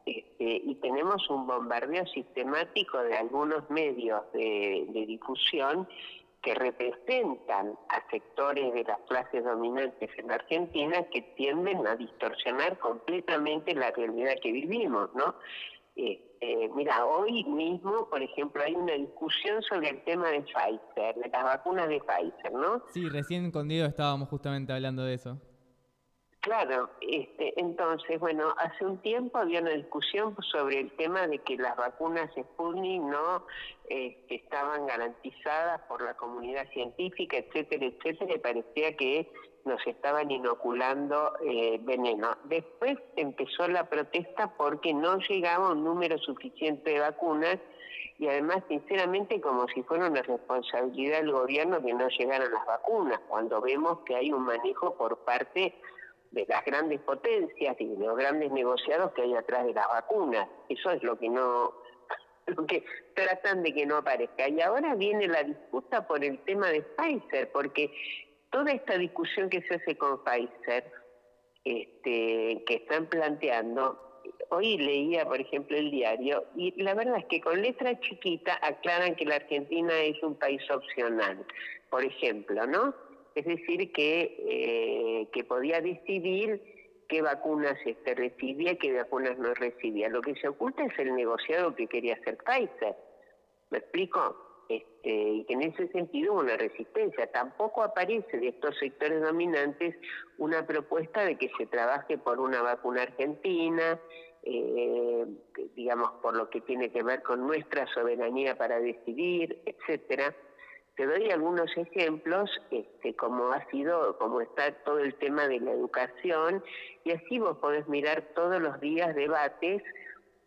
este, y tenemos un bombardeo sistemático de algunos medios de, difusión que representan a sectores de las clases dominantes en Argentina que tienden a distorsionar completamente la realidad que vivimos, ¿no? Eh, mira, hoy mismo, por ejemplo, hay una discusión sobre el tema de Pfizer, de las vacunas de Pfizer, ¿no? Sí, recién con Diego estábamos justamente hablando de eso. Claro, este, entonces, bueno, hace un tiempo había una discusión sobre el tema de que las vacunas Sputnik no este, estaban garantizadas por la comunidad científica, etcétera, etcétera, y parecía que nos estaban inoculando eh, veneno. Después empezó la protesta porque no llegaba un número suficiente de vacunas y además, sinceramente, como si fuera una responsabilidad del gobierno que no llegaran las vacunas, cuando vemos que hay un manejo por parte de las grandes potencias y de los grandes negociados que hay atrás de las vacunas. Eso es lo que no *laughs* lo que tratan de que no aparezca. Y ahora viene la disputa por el tema de Pfizer, porque toda esta discusión que se hace con Pfizer, este, que están planteando, hoy leía, por ejemplo, el diario, y la verdad es que con letra chiquita aclaran que la Argentina es un país opcional, por ejemplo, ¿no? Es decir, que, eh, que podía decidir qué vacunas este, recibía qué vacunas no recibía. Lo que se oculta es el negociado que quería hacer Pfizer. ¿Me explico? Este, en ese sentido hubo una resistencia. Tampoco aparece de estos sectores dominantes una propuesta de que se trabaje por una vacuna argentina, eh, digamos, por lo que tiene que ver con nuestra soberanía para decidir, etcétera. Te doy algunos ejemplos, este, como ha sido, como está todo el tema de la educación, y así vos podés mirar todos los días debates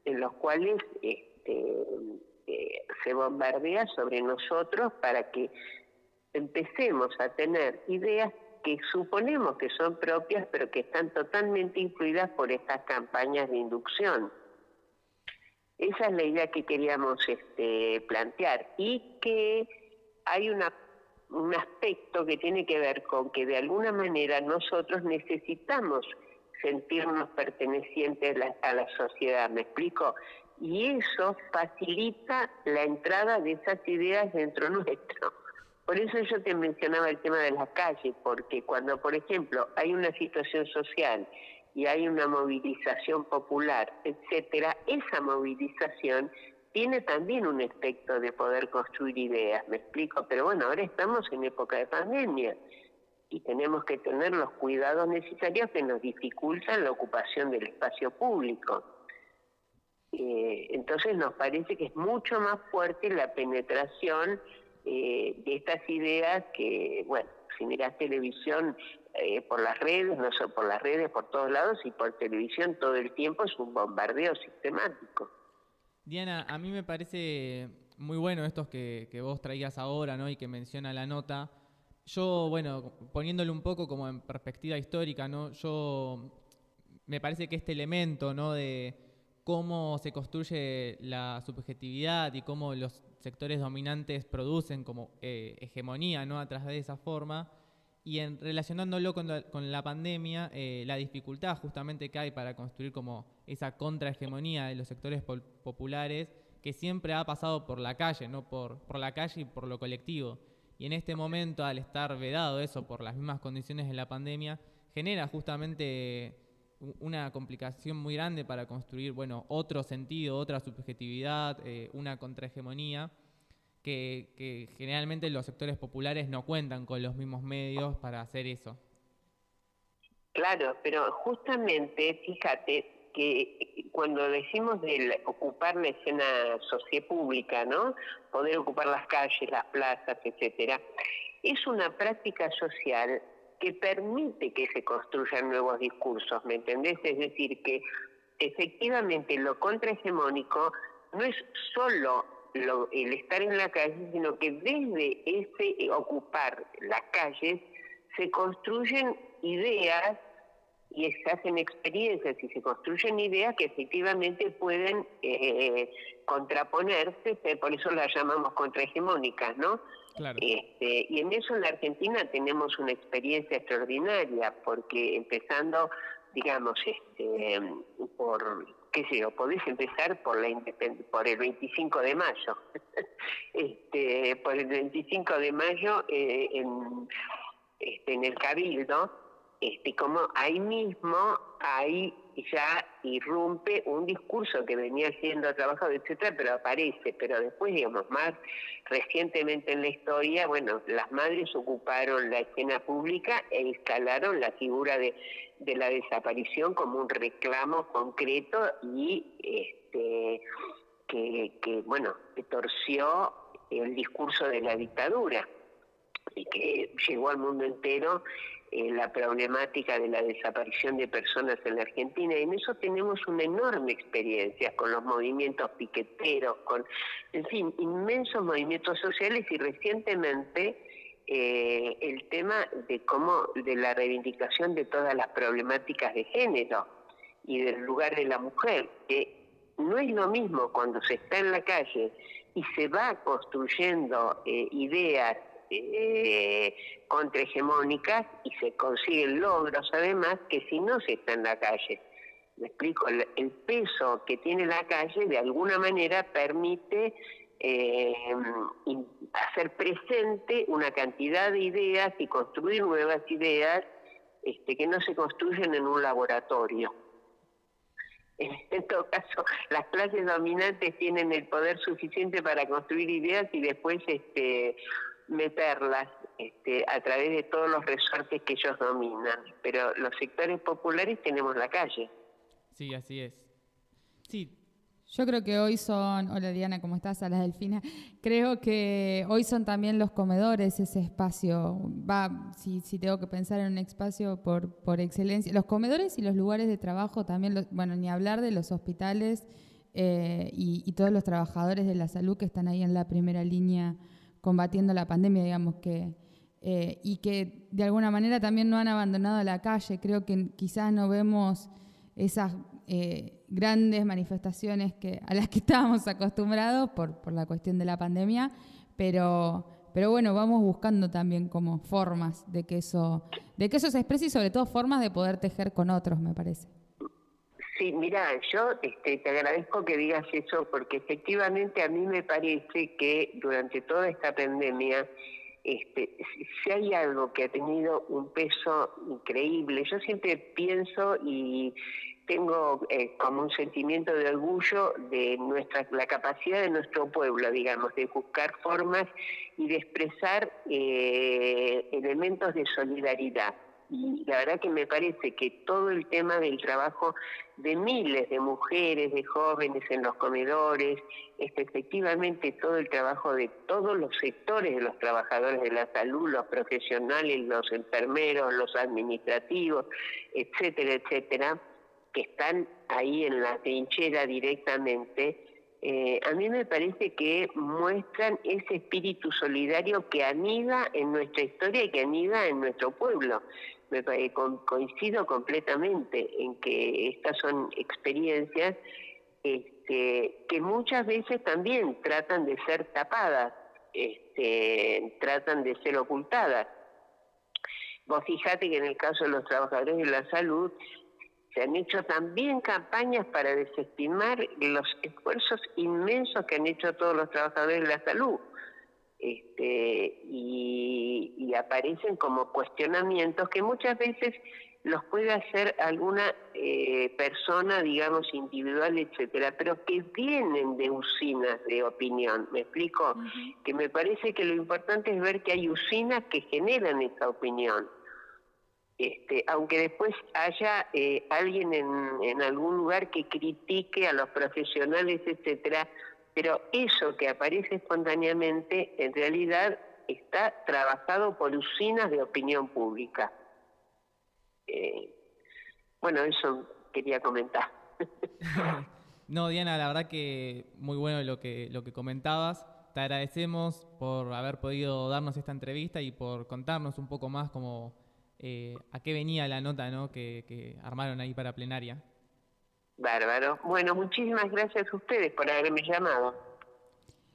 en los cuales este, eh, se bombardea sobre nosotros para que empecemos a tener ideas que suponemos que son propias, pero que están totalmente influidas por estas campañas de inducción. Esa es la idea que queríamos este, plantear y que hay una, un aspecto que tiene que ver con que de alguna manera nosotros necesitamos sentirnos pertenecientes a la sociedad. ¿Me explico? Y eso facilita la entrada de esas ideas dentro nuestro. Por eso yo te mencionaba el tema de las calles, porque cuando, por ejemplo, hay una situación social y hay una movilización popular, etcétera, esa movilización tiene también un efecto de poder construir ideas, me explico, pero bueno, ahora estamos en época de pandemia y tenemos que tener los cuidados necesarios que nos dificultan la ocupación del espacio público. Eh, entonces nos parece que es mucho más fuerte la penetración eh, de estas ideas que, bueno, si miras televisión eh, por las redes, no solo por las redes, por todos lados y por televisión todo el tiempo es un bombardeo sistemático. Diana, a mí me parece muy bueno estos que, que vos traías ahora, ¿no? Y que menciona la nota. Yo, bueno, poniéndolo un poco como en perspectiva histórica, ¿no? Yo me parece que este elemento, ¿no? De cómo se construye la subjetividad y cómo los sectores dominantes producen como eh, hegemonía, ¿no? A través de esa forma. Y en, relacionándolo con la, con la pandemia, eh, la dificultad justamente que hay para construir como esa contrahegemonía de los sectores pol- populares que siempre ha pasado por la calle, ¿no? Por, por la calle y por lo colectivo. Y en este momento, al estar vedado eso por las mismas condiciones de la pandemia, genera justamente una complicación muy grande para construir, bueno, otro sentido, otra subjetividad, eh, una contrahegemonía, que, que generalmente los sectores populares no cuentan con los mismos medios para hacer eso. Claro, pero justamente, fíjate que cuando decimos de ocupar la escena sociopública, ¿no? Poder ocupar las calles, las plazas, etcétera, es una práctica social que permite que se construyan nuevos discursos, ¿me entendés? Es decir, que efectivamente lo contrahegemónico no es solo lo- el estar en la calle, sino que desde ese eh, ocupar las calles se construyen ideas y se hacen experiencias y se construyen ideas que efectivamente pueden eh, contraponerse, por eso las llamamos contrahegemónicas, ¿no? Este, y en eso en la Argentina tenemos una experiencia extraordinaria, porque empezando, digamos, este, por, qué sé yo, podés empezar por, la por el 25 de mayo. *laughs* este, por el 25 de mayo eh, en, este, en el Cabildo, este, como ahí mismo, ahí ya irrumpe un discurso que venía siendo trabajado, etcétera, pero aparece, pero después, digamos, más recientemente en la historia, bueno, las madres ocuparon la escena pública e instalaron la figura de, la desaparición como un reclamo concreto y este que, que bueno, torció el discurso de la dictadura y que llegó al mundo entero eh, la problemática de la desaparición de personas en la Argentina. Y en eso tenemos una enorme experiencia con los movimientos piqueteros, con, en fin, inmensos movimientos sociales y recientemente eh, el tema de cómo, de la reivindicación de todas las problemáticas de género y del lugar de la mujer, que no es lo mismo cuando se está en la calle y se va construyendo eh, ideas eh, contrahegemónicas y se consiguen logros además que si no se está en la calle. Me explico, el, el peso que tiene la calle de alguna manera permite eh, hacer presente una cantidad de ideas y construir nuevas ideas este, que no se construyen en un laboratorio. En *laughs* todo caso, las clases dominantes tienen el poder suficiente para construir ideas y después este, meterlas este, a través de todos los resortes que ellos dominan. Pero los sectores populares tenemos la calle. Sí, así es. Sí, Yo creo que hoy son, hola Diana, ¿cómo estás? A la Delfina. Creo que hoy son también los comedores ese espacio. Va, si, si tengo que pensar en un espacio por, por excelencia. Los comedores y los lugares de trabajo también, los- bueno, ni hablar de los hospitales eh, y, y todos los trabajadores de la salud que están ahí en la primera línea combatiendo la pandemia, digamos que. eh, y que de alguna manera también no han abandonado la calle. Creo que quizás no vemos esas eh, grandes manifestaciones que, a las que *laughs* estábamos acostumbrados por, por la cuestión de la pandemia, pero, pero bueno, vamos buscando también como formas de que eso, de que eso se exprese y sobre todo formas de poder tejer con otros, me parece. Sí, mira, yo este, te agradezco que digas eso porque efectivamente a mí me parece que durante toda esta pandemia, este, si- hay algo que ha tenido un peso increíble, yo siempre pienso y tengo eh, como un sentimiento de orgullo de nuestra la capacidad de nuestro pueblo, digamos, de buscar formas y de expresar eh, elementos de solidaridad. Y la verdad que me parece que todo el tema del trabajo de miles de mujeres, de jóvenes en los comedores, este, efectivamente todo el trabajo de todos los sectores de los trabajadores de la salud, los profesionales, los enfermeros, los administrativos, etcétera, etcétera, que están ahí en la trinchera directamente, eh, a mí me parece que muestran ese espíritu solidario que anida en nuestra historia y que anida en nuestro pueblo. Me eh, co- coincido completamente en que estas son experiencias este, que muchas veces también tratan de ser tapadas, este, tratan de ser ocultadas. Vos fijate que en el caso de los trabajadores de la salud se han hecho también campañas para desestimar los esfuerzos inmensos que han hecho todos los trabajadores de la salud. Este, y, y aparecen como cuestionamientos que muchas veces los puede hacer alguna eh, persona, digamos, individual, etcétera, pero que vienen de usinas de opinión. ¿Me explico? Que me parece que lo importante es ver que hay usinas que generan esa opinión. Este, aunque después haya eh, alguien en, en algún lugar que critique a los profesionales, etcétera, pero eso que aparece espontáneamente en realidad está trabajado por usinas de opinión pública. Eh, bueno, eso quería comentar. *laughs* No, Diana, la verdad que muy bueno lo que, lo que comentabas. Te agradecemos por haber podido darnos esta entrevista y por contarnos un poco más como eh, a qué venía la nota ¿no? que, que armaron ahí para plenaria. Bárbaro. Bueno, muchísimas gracias a ustedes por haberme llamado.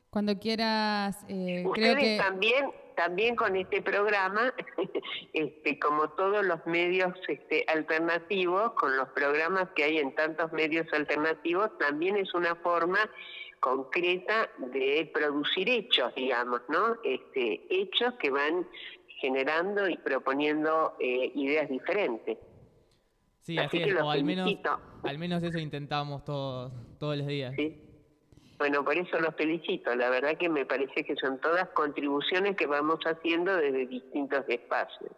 Cuando quieras, eh, creo Ustedes que... también, también con este programa, *laughs* este, como todos los medios este, alternativos, con los programas que hay en tantos medios alternativos, también es una forma concreta de producir hechos, digamos, ¿no? Este, hechos que van generando y proponiendo eh, ideas diferentes. Sí, Así así que es, los o al menos, al menos eso intentamos todos, todos los días. ¿sí? Bueno, por eso los felicito. La verdad que me parece que son todas contribuciones que vamos haciendo desde distintos espacios.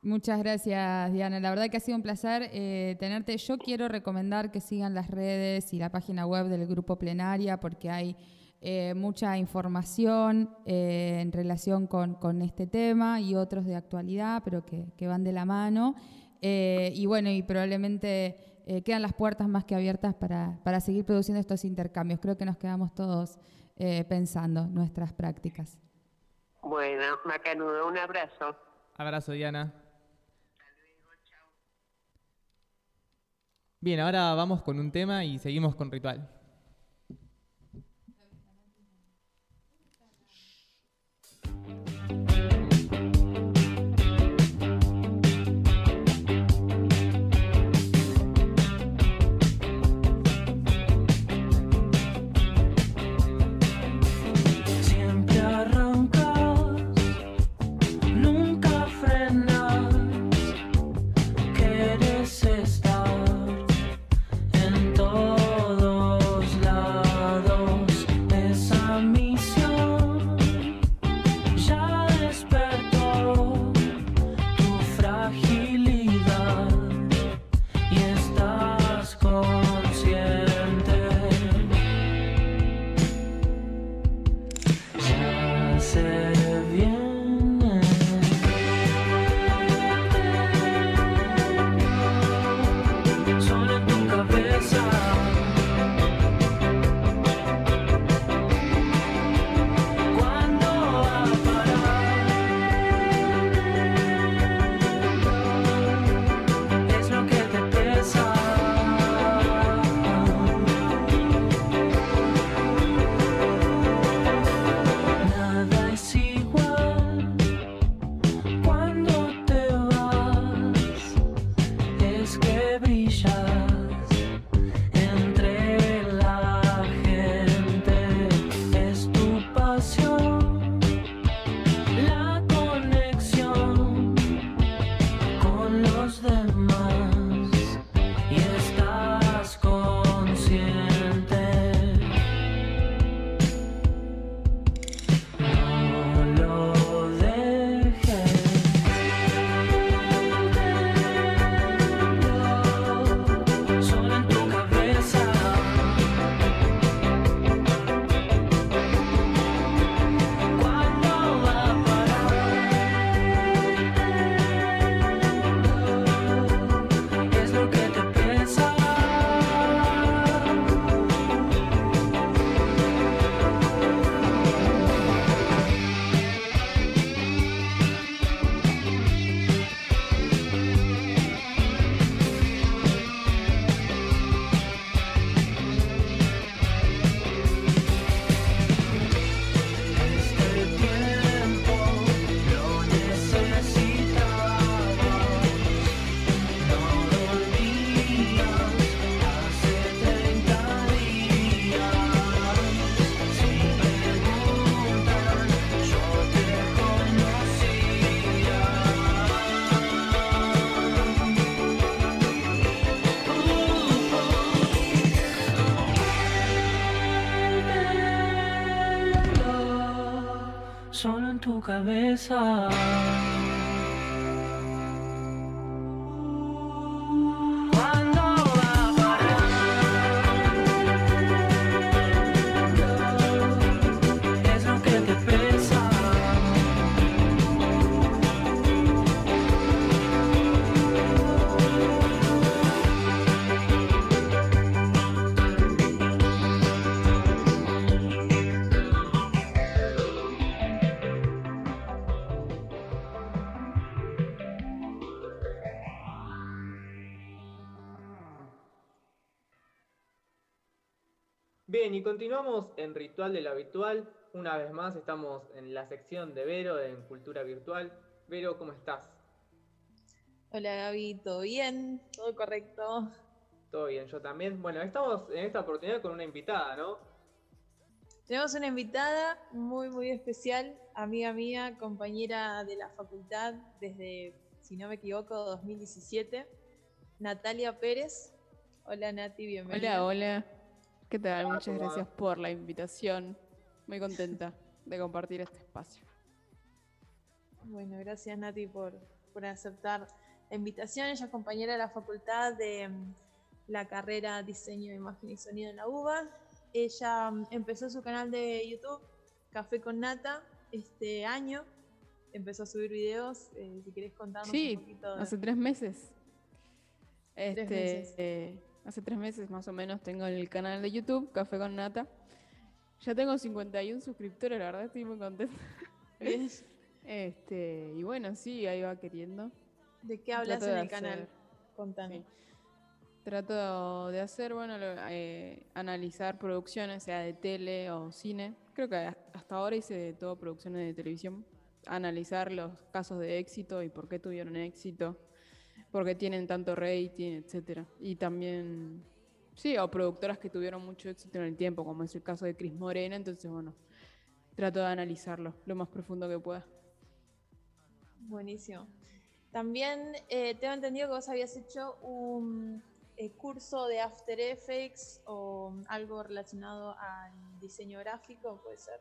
Muchas gracias, Diana. La verdad que ha sido un placer eh, tenerte. Yo quiero recomendar que sigan las redes y la página web del Grupo Plenaria porque hay eh, mucha información eh, en relación con, con este tema y otros de actualidad, pero que, que van de la mano. Eh, y bueno, y probablemente eh, quedan las puertas más que abiertas para, para seguir produciendo estos intercambios. Creo que nos quedamos todos eh, pensando nuestras prácticas. Bueno, Macanudo, un abrazo. Abrazo, Diana. Bien, ahora vamos con un tema y seguimos con ritual. cabeza. Ritual de lo Habitual. Una vez más estamos en la sección de Vero en Cultura Virtual. Vero, ¿cómo estás? Hola Gaby, ¿todo bien? ¿Todo correcto? Todo bien, yo también. Bueno, estamos en esta oportunidad con una invitada, ¿no? Tenemos una invitada muy, muy especial, amiga mía, compañera de la facultad desde, si no me equivoco, 2017, Natalia Pérez. Hola Nati, bienvenida. Hola, hola. ¿Qué tal? Muchas gracias por la invitación. Muy contenta de compartir este espacio. Bueno, gracias Nati por, por aceptar la invitación. Ella es compañera de la facultad de mm, la carrera Diseño Imagen y Sonido en la UBA. Ella mm, empezó su canal de YouTube, Café con Nata, este año. Empezó a subir videos. eh, si querés contarnos Sí, un poquito. de- hace tres meses. Este, meses. eh, hace tres meses más o menos tengo el canal de YouTube, Café con Nata. Ya tengo 51 suscriptores, la verdad estoy muy contenta. Bien. *laughs* Este, y bueno, sí, ahí va queriendo. ¿De qué hablas Trato en el canal? Sí. Trato de hacer, bueno, eh, analizar producciones, sea de tele o cine. Creo que has- hasta ahora hice de todo producciones de televisión. Analizar los casos de éxito y por qué tuvieron éxito, por qué tienen tanto rating, etcétera. Y también, sí, o productoras que tuvieron mucho éxito en el tiempo, como es el caso de Cris Morena. Entonces, bueno, trato de analizarlo lo más profundo que pueda. Buenísimo. También eh, tengo entendido que vos habías hecho un eh, curso de After Effects o algo relacionado al diseño gráfico, puede ser.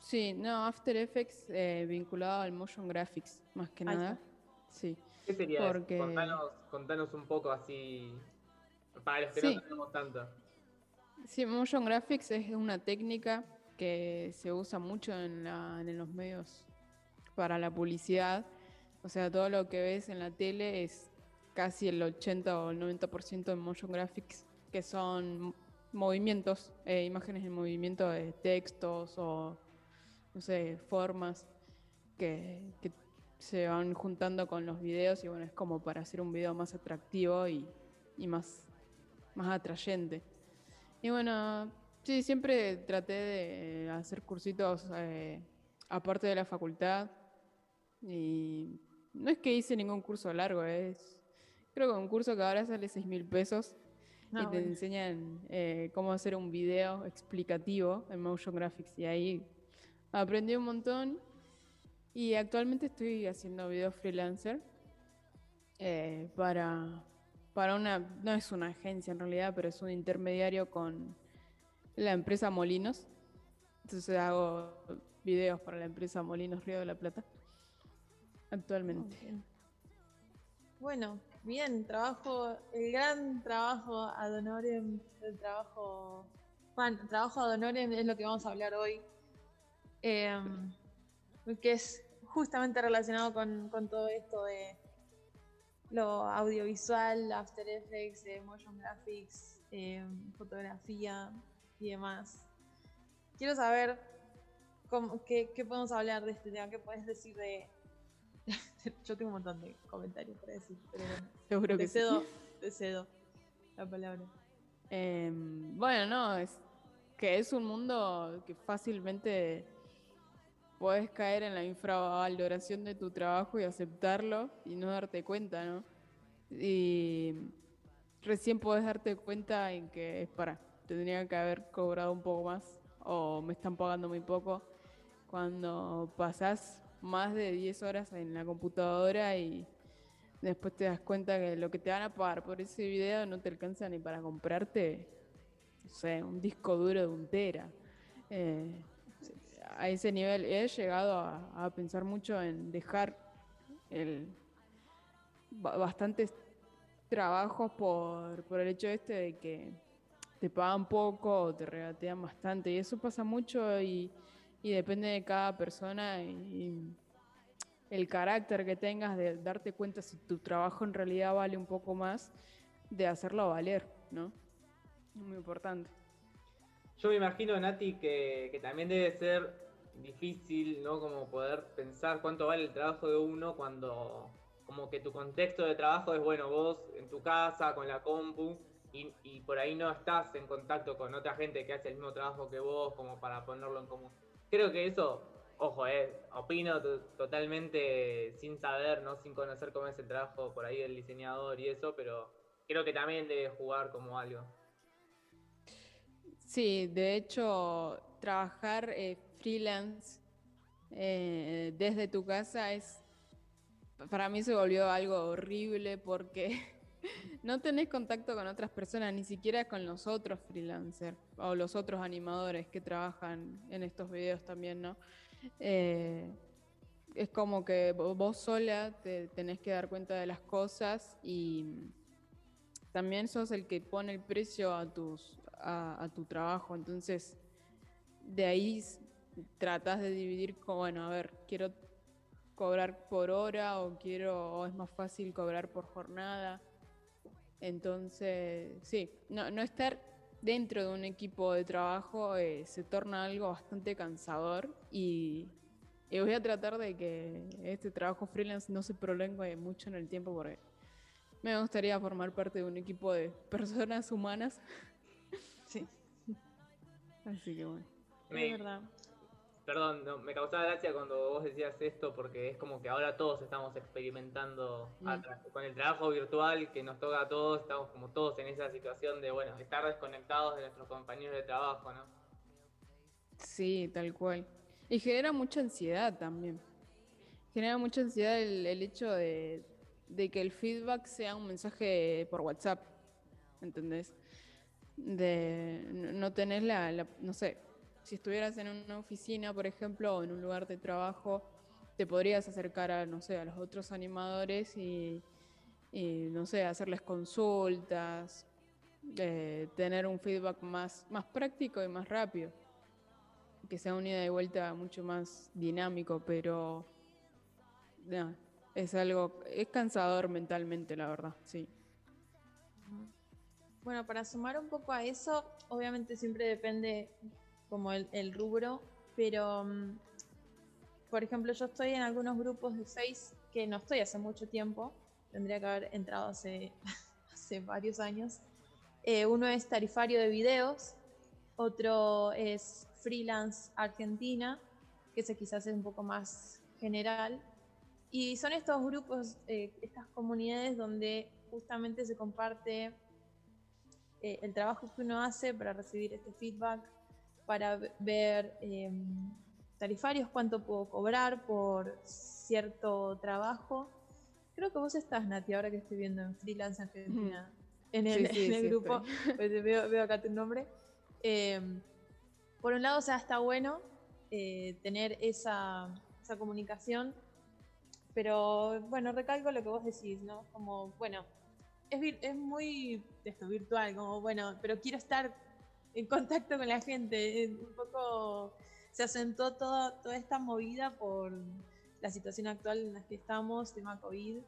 Sí, no, After Effects eh, vinculado al motion graphics, más que nada. Sí. ¿Qué sería eso? Porque- Contanos, contanos un poco así, para los que Sí. no sabemos tanto. Sí, motion graphics es una técnica que se usa mucho en, la- en los medios para la publicidad. O sea, todo lo que ves en la tele es casi el 80 o el 90% en motion graphics, que son movimientos, eh, imágenes en movimiento de textos o, no sé, formas que, que se van juntando con los videos y bueno, es como para hacer un video más atractivo y, y más, más atrayente. Y bueno, sí, siempre traté de hacer cursitos eh, aparte de la facultad. Y no es que hice ningún curso largo, es creo que un curso que ahora sale 6 mil pesos Ah, y te bueno. enseñan eh, cómo hacer un video explicativo en Motion Graphics. Y ahí aprendí un montón. Y actualmente estoy haciendo videos freelancer eh, para, para una, no es una agencia en realidad, pero es un intermediario con la empresa Molinos. Entonces hago videos para la empresa Molinos Río de la Plata. Actualmente. Bueno, bien, trabajo, el gran trabajo ad honorem, el trabajo, bueno, trabajo ad honorem es lo que vamos a hablar hoy, que es justamente relacionado con, con todo esto de lo audiovisual, After Effects, de motion graphics, em, fotografía y demás. Quiero saber cómo, qué, qué podemos hablar de este tema, qué puedes decir de, *laughs* yo tengo un montón de comentarios para decir, pero bueno. Seguro te que sí. cedo, te cedo la palabra. Em, bueno, no, es que es un mundo que fácilmente puedes caer en la infravaloración de tu trabajo y aceptarlo y no darte cuenta, ¿no? Y recién podés darte cuenta en que para, tendría que haber cobrado un poco más o me están pagando muy poco cuando pasás más de 10 horas en la computadora y después te das cuenta que lo que te van a pagar por ese video no te alcanza ni para comprarte, no sé, un disco duro de un tera. Eh, a ese nivel. He llegado a, pensar mucho en dejar el, ba- bastantes trabajos por, por el hecho este de que te pagan poco o te regatean bastante. Y eso pasa mucho y, y depende de cada persona y el carácter que tengas de darte cuenta si tu trabajo en realidad vale un poco más, de hacerlo valer, ¿no? Muy importante. Yo me imagino, Nati, que, también debe ser difícil, ¿no? Como poder pensar cuánto vale el trabajo de uno cuando como que tu contexto de trabajo es, bueno, vos en tu casa, con la compu, y, y por ahí no estás en contacto con otra gente que hace el mismo trabajo que vos, como para ponerlo en común. Creo que eso, ojo, eh, opino to- totalmente sin saber, ¿no? Sin conocer cómo es el trabajo por ahí del diseñador y eso, pero creo que también debe jugar como algo. Sí, de hecho, trabajar eh, freelance eh, desde tu casa es, para mí se volvió algo horrible porque *laughs* no tenés contacto con otras personas, ni siquiera con los otros freelancers o los otros animadores que trabajan en estos videos también, ¿no? Eh, es como que vo- vos sola te tenés que dar cuenta de las cosas y también sos el que pone el precio a tus a, a tu trabajo entonces de ahí tratas de dividir como bueno a ver quiero cobrar por hora o quiero o es más fácil cobrar por jornada entonces sí no, no estar dentro de un equipo de trabajo eh, se torna algo bastante cansador y, y voy a tratar de que este trabajo freelance no se prolongue mucho en el tiempo porque me gustaría formar parte de un equipo de *laughs* personas humanas. Sí. Así que bueno. Me- Es verdad. Perdón, no, me causaba gracia cuando vos decías esto porque es como que ahora todos estamos experimentando Mm. con el trabajo virtual que nos toca a todos, estamos como todos en esa situación de, bueno, estar desconectados de nuestros compañeros de trabajo, ¿no? Sí, tal cual. Y genera mucha ansiedad también. Genera mucha ansiedad el, el hecho de, de que el feedback sea un mensaje por WhatsApp. ¿Entendés? De no tenés la, la- no sé, si estuvieras en una oficina, por ejemplo, o en un lugar de trabajo, te podrías acercar a, no sé, a los otros animadores y, y, no sé, hacerles consultas, eh, tener un feedback más, más práctico y más rápido que sea un ida y vuelta mucho más dinámico, pero es algo, es cansador mentalmente, la verdad, sí. Bueno, para sumar un poco a eso, obviamente siempre depende como el, rubro, pero mm, por ejemplo yo estoy en algunos grupos de seis que no estoy hace mucho tiempo, tendría que haber entrado hace, *laughs* hace varios años. Eh, uno es tarifario de videos, otro es freelance Argentina, que ese quizás es un poco más general. Y son estos grupos, eh, estas comunidades donde justamente se comparte eh, el trabajo que uno hace para recibir este feedback, para ve- ver eh, tarifarios, cuánto puedo cobrar por cierto trabajo. Creo que vos estás, Nati, ahora que estoy viendo en Freelance Argentina, en el, Sí, sí, en el sí, grupo, pues veo, veo acá tu nombre. Eh, por un lado, o sea, está bueno eh, tener esa, esa comunicación, pero bueno, recalco lo que vos decís, ¿no? Como, bueno, es, es muy esto, virtual, como, bueno, pero quiero estar en contacto con la gente. Un poco se asentó todo, toda esta movida por la situación actual en la que estamos, tema COVID.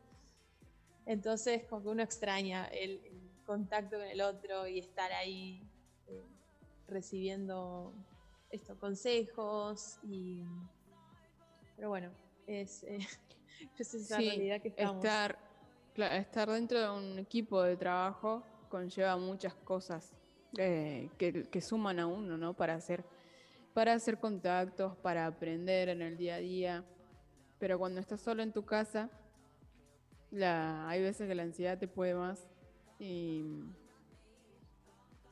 Entonces, como que uno extraña el, el contacto con el otro y estar ahí eh, recibiendo estos consejos y pero bueno es eh, *laughs* esa es la Sí, realidad que estamos estar, estar dentro de un equipo de trabajo conlleva muchas cosas eh, que, suman a uno, ¿no? Para hacer, para hacer contactos, para aprender en el día a día. Pero cuando estás solo en tu casa, hay veces que la ansiedad te puede más y,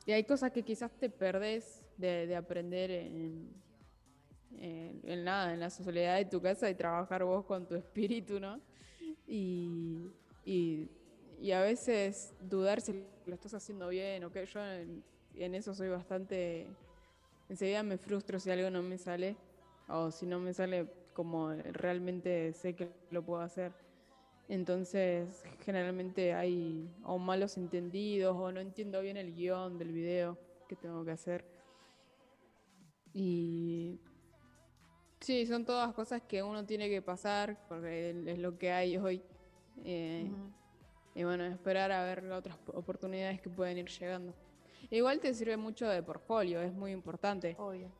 y hay cosas que quizás te perdés de, de aprender en, en, en nada, en la soledad de tu casa y trabajar vos con tu *laughs* espíritu, ¿no? Y, y, a veces dudar si lo estás haciendo bien o qué. Yo en, en eso soy bastante. Enseguida me frustro si algo no me sale. o si no me sale como realmente sé que lo puedo hacer. Entonces, generalmente hay o malos entendidos o no entiendo bien el guion del video que tengo que hacer. Y sí, son todas cosas que uno tiene que pasar porque es lo que hay hoy. Eh, Y bueno, esperar a ver otras oportunidades que pueden ir llegando. Igual te sirve mucho de portfolio, es muy importante. Obvio.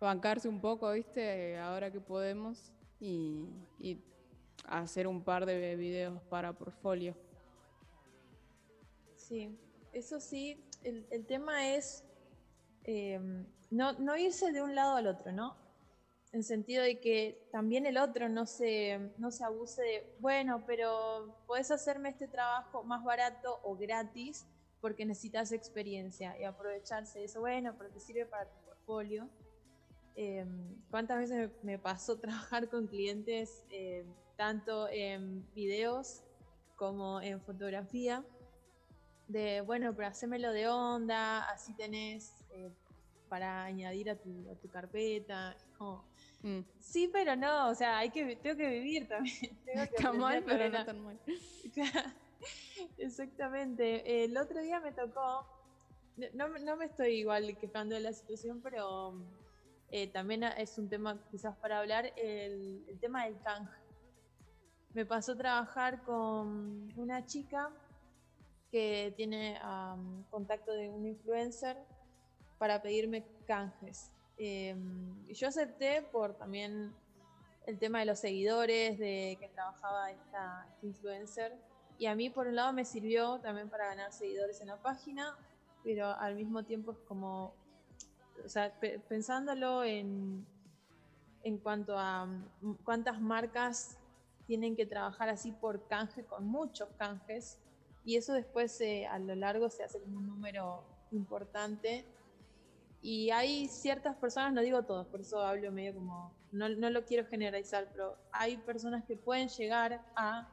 Bancarse un poco, ¿viste? Ahora que podemos y, y hacer un par de videos para portfolio. Sí, eso sí, el, el tema es eh, no, no irse de un lado al otro, ¿no? En sentido de que también el otro no se, no se abuse de, bueno, pero puedes hacerme este trabajo más barato o gratis porque necesitas experiencia y aprovecharse de eso, bueno, pero te sirve para tu portfolio. Eh, ¿Cuántas veces me, me pasó *laughs* trabajar con clientes eh, tanto en videos como en fotografía? De, bueno, pero hacémelo de onda, así tenés eh, para añadir a tu, a tu carpeta. Como, Mm. Sí, pero no, o sea, hay que, tengo que vivir también. *laughs* tengo que Está mal, pero no tan mal. *laughs* Exactamente. El otro día me tocó, no, me- no me estoy igual quejando de la situación, pero eh, también es un tema quizás para hablar, el, el tema del canje. Me pasó a trabajar con una chica que tiene contacto de un influencer para pedirme canjes. Eh, yo acepté por también el tema de los seguidores, de que trabajaba esta, esta influencer. Y a mí, por un lado, me sirvió también para ganar seguidores en la página, pero al mismo tiempo es como, o sea, pe- pensándolo en, en cuanto a mm, cuántas marcas tienen que trabajar así por canje, con muchos canjes, y eso después eh, a lo largo se hace como un número importante. Y hay ciertas personas, no digo todos, por eso hablo medio como, no, no lo quiero generalizar, pero hay personas que pueden llegar a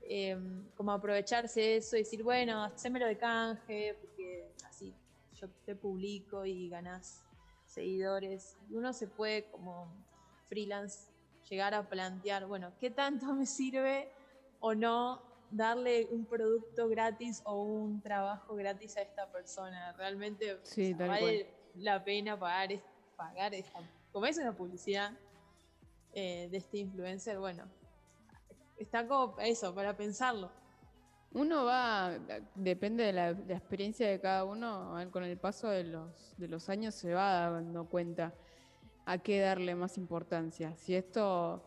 eh, como aprovecharse de eso y decir, bueno, hacémelo de canje, porque así yo te publico y ganas seguidores. Y uno se puede como freelance llegar a plantear, bueno, ¿qué tanto me sirve o no darle un producto gratis o un trabajo gratis a esta persona? Realmente Sí, o sea, vale la pena pagar, pagar esta, como es una publicidad eh, de este influencer, bueno, está como eso, para pensarlo. Uno va, depende de la, experiencia de cada uno, con el paso de los, de los años se va dando cuenta a qué darle más importancia. Si esto,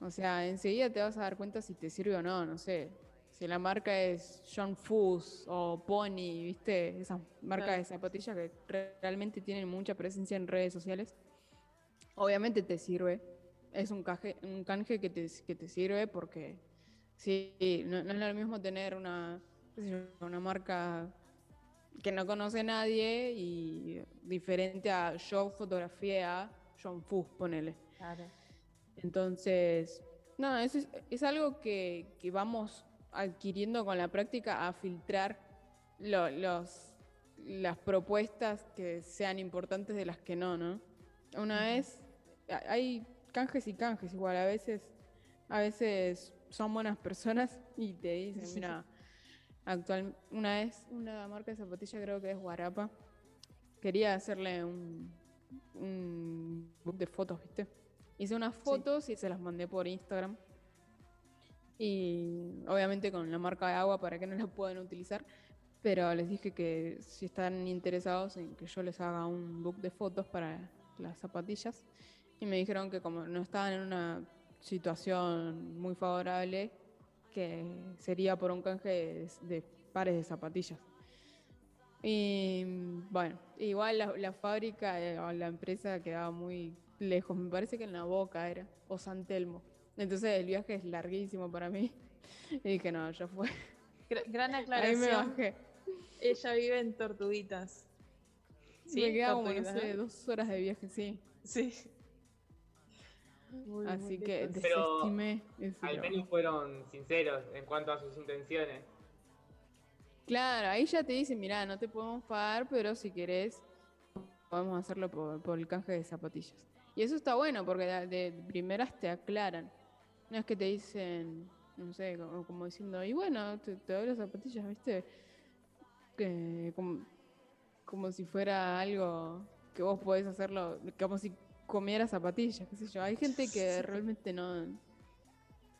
o sea, enseguida te vas a dar cuenta si te sirve o no, no sé. Si la marca es John Foos o Pony, ¿viste? Esas marcas Claro. de zapatillas que re- realmente tienen mucha presencia en redes sociales. Obviamente te sirve. Es un canje, un canje que te, que te sirve porque sí, no, no es lo mismo tener una, una marca que no conoce nadie y diferente a yo fotografié a John Foos, ponele. Claro. Entonces, no, eso es, es algo que, que vamos adquiriendo con la práctica a filtrar lo- los, las propuestas que sean importantes de las que no, ¿no? Una vez, hay canjes y canjes igual, a veces, a veces son buenas personas *laughs* y te dicen, Sí. mira, *laughs* actual, una vez una marca de zapatilla creo que es Guarapa, quería hacerle un, un book de fotos, ¿viste? Hice unas fotos y se las mandé por Instagram. Y obviamente con la marca de agua para que no la puedan utilizar. Pero les dije que si están interesados en que yo les haga un book de fotos para las zapatillas. Y me dijeron que como no estaban en una situación muy favorable, que sería por un canje de, pares de zapatillas. Y bueno, igual la, la fábrica eh, o la empresa quedaba muy lejos, me parece que en la boca era, o San Telmo. Entonces el viaje es larguísimo para mí. Y dije, no, ya fue. Gra- Gran *laughs* Ahí aclaración. me bajé. Ella vive en Tortuguitas. me queda como, no sé, dos horas de viaje, sí. Sí. Muy, Así muy que. Pero desestimé ese Al menos fueron sinceros en cuanto a sus intenciones. Claro, ahí ya te dicen, mira, no te podemos pagar, pero si querés, podemos hacerlo por, por el canje de zapatillas. Y eso está bueno porque de, de primeras te aclaran. No es que te dicen, no sé, como, como diciendo, y bueno, te, te doy las zapatillas, ¿viste? Que, como, como si fuera algo que vos podés hacerlo, como si comieras zapatillas, qué sé yo. Hay gente que realmente no,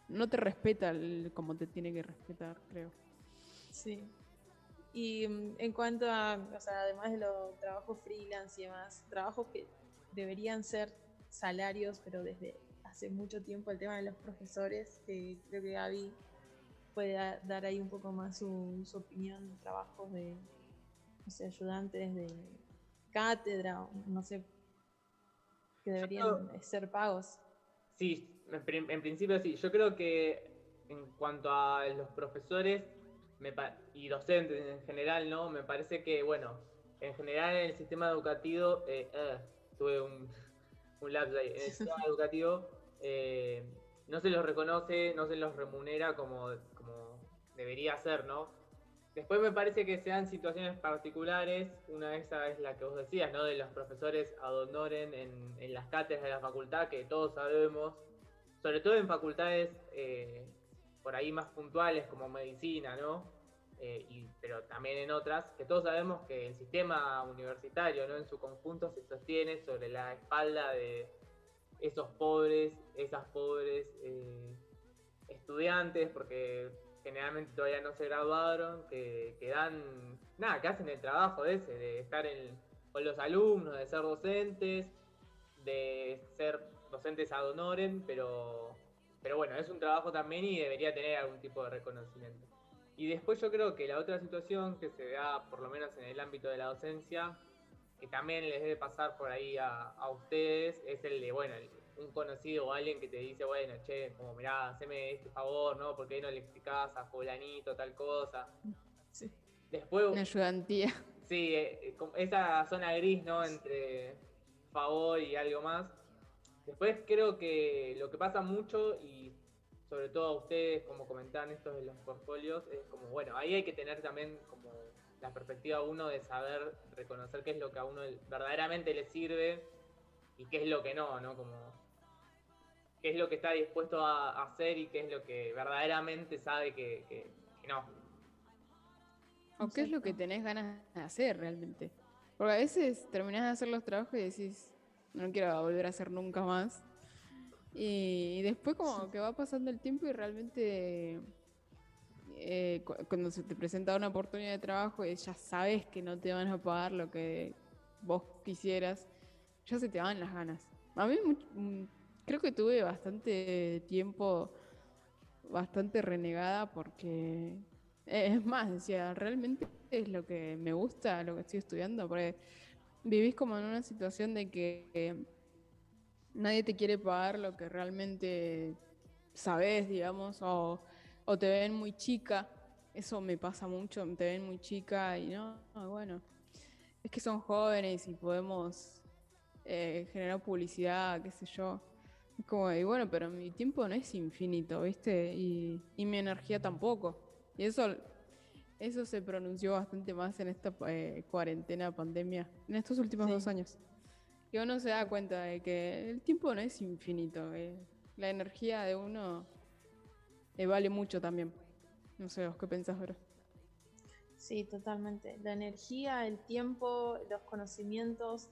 no te respeta el- como te tiene que respetar, creo. Sí. Y mm, en cuanto a, o sea, además de los trabajos freelance y demás, trabajos que deberían ser salarios, pero desde hace mucho tiempo el tema de los profesores, que creo que Gaby puede da- dar ahí un poco más su, su opinión, trabajos de, no sé, ayudantes de cátedra, no sé, que deberían ser pagos. Sí, en, prin- en principio sí. Yo creo que en cuanto a los profesores me y docentes en general, ¿no? Me parece que, bueno, en general en el sistema educativo, eh, eh, tuve un, un lapso ahí, en el sistema *laughs* educativo eh, no se los reconoce, no se los remunera como, como debería ser, ¿no? Después me parece que se dan situaciones particulares, una de esas es la que vos decías, ¿no? De los profesores ad honorem en, las cátedras de la facultad, que todos sabemos, sobre todo en facultades eh, por ahí más puntuales como medicina, ¿no? Eh, pero también en otras, que todos sabemos que el sistema universitario, ¿no? En su conjunto se sostiene sobre la espalda de esos pobres, esas pobres eh, estudiantes, porque generalmente todavía no se graduaron, que, que dan, nada, que hacen el trabajo ese, de estar con los alumnos, de ser docentes, de ser docentes ad honorem, pero, pero bueno, es un trabajo también y debería tener algún tipo de reconocimiento. Y después yo creo que la otra situación que se da, por lo menos en el ámbito de la docencia, que también les debe pasar por ahí a, a ustedes, es el de, bueno, el- un conocido o alguien que te dice, bueno, che, como mirá, haceme este favor, ¿no? Porque no le explicás a fulanito tal cosa. Después, Una ayudantía. Sí, eh, eh, esa zona gris, ¿no? Entre favor y algo más. Después creo que lo que pasa mucho, y sobre todo a ustedes, como comentaban estos de los portfolios, es como, bueno, ahí hay que tener también como la perspectiva uno de saber reconocer qué es lo que a uno verdaderamente le sirve y qué es lo que no, ¿no? Como qué es lo que está dispuesto a a hacer y qué es lo que verdaderamente sabe que, que- que no. ¿O qué es lo que tenés ganas de hacer realmente? Porque a veces terminás de hacer los trabajos y decís, no quiero volver a hacer nunca más. Y después como que va pasando el tiempo y realmente eh, cu- cuando se te presenta una oportunidad de trabajo y ya sabes que no te van a pagar lo que vos quisieras, ya se te van las ganas. A mí mm, creo que tuve bastante tiempo bastante renegada porque eh, es más, decía, realmente es lo que me gusta, lo que estoy estudiando, porque vivís como en una situación de que eh, nadie te quiere pagar lo que realmente sabes, digamos, o, o te ven muy chica. Eso me pasa mucho, te ven muy chica y no, no, bueno, es que son jóvenes y podemos eh, generar publicidad, qué sé yo. Es como, y bueno, pero mi tiempo no es infinito, ¿viste? Y, y mi energía tampoco. Y eso, eso se pronunció bastante más en esta eh, cuarentena, pandemia, en estos últimos dos años. Que uno se da cuenta de que el tiempo no es infinito. eh. La energía de uno eh, vale mucho también. No sé, ¿vos qué pensás, Vero? Sí, totalmente. La energía, el tiempo, los conocimientos.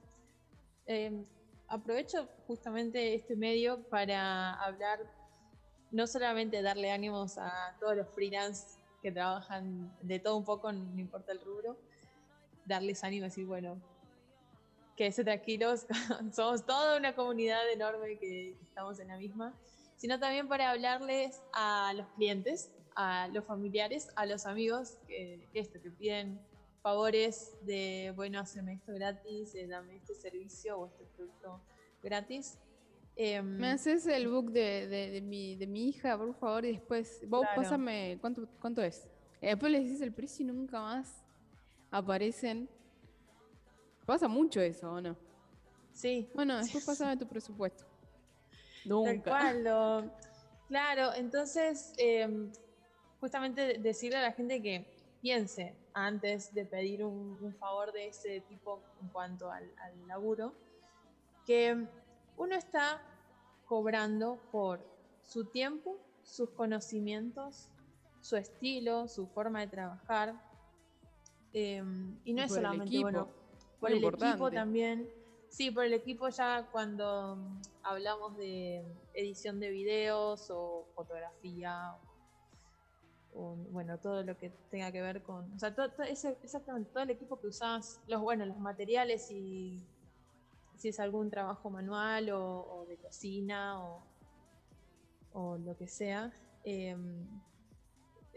Eh, aprovecho justamente este medio para hablar, no solamente darle ánimos a todos los freelance que trabajan de todo un poco, no importa el rubro, darles ánimo y decir, bueno, quédense tranquilos, *laughs* somos toda una comunidad enorme que estamos en la misma, sino también para hablarles a los clientes, a los familiares, a los amigos, que esto, que piden favores de, bueno, haceme esto gratis, eh, dame este servicio o este producto gratis. Em, Me haces el book de, de- de mi, de mi hija, por favor, y después vos Claro. pásame cuánto, cuánto es. Y después les dices el precio y nunca más aparecen. Pasa mucho eso, ¿o no? Sí. Bueno, después pásame tu presupuesto. Tal Nunca. cual, lo- Claro, entonces, em, justamente decirle a la gente que piense antes de pedir un, un favor de ese tipo en cuanto al, al laburo, que uno está cobrando por su tiempo, sus conocimientos, su estilo, su forma de trabajar. eh, y no Y es el solamente, equipo, bueno, por el equipo también. Sí, por el equipo ya cuando mm, hablamos de edición de videos o fotografía o, bueno, todo lo que tenga que ver con, o sea, todo, ese- exactamente todo el equipo que usás, los bueno, los materiales y si es algún trabajo manual o, de cocina o, o lo que sea, em,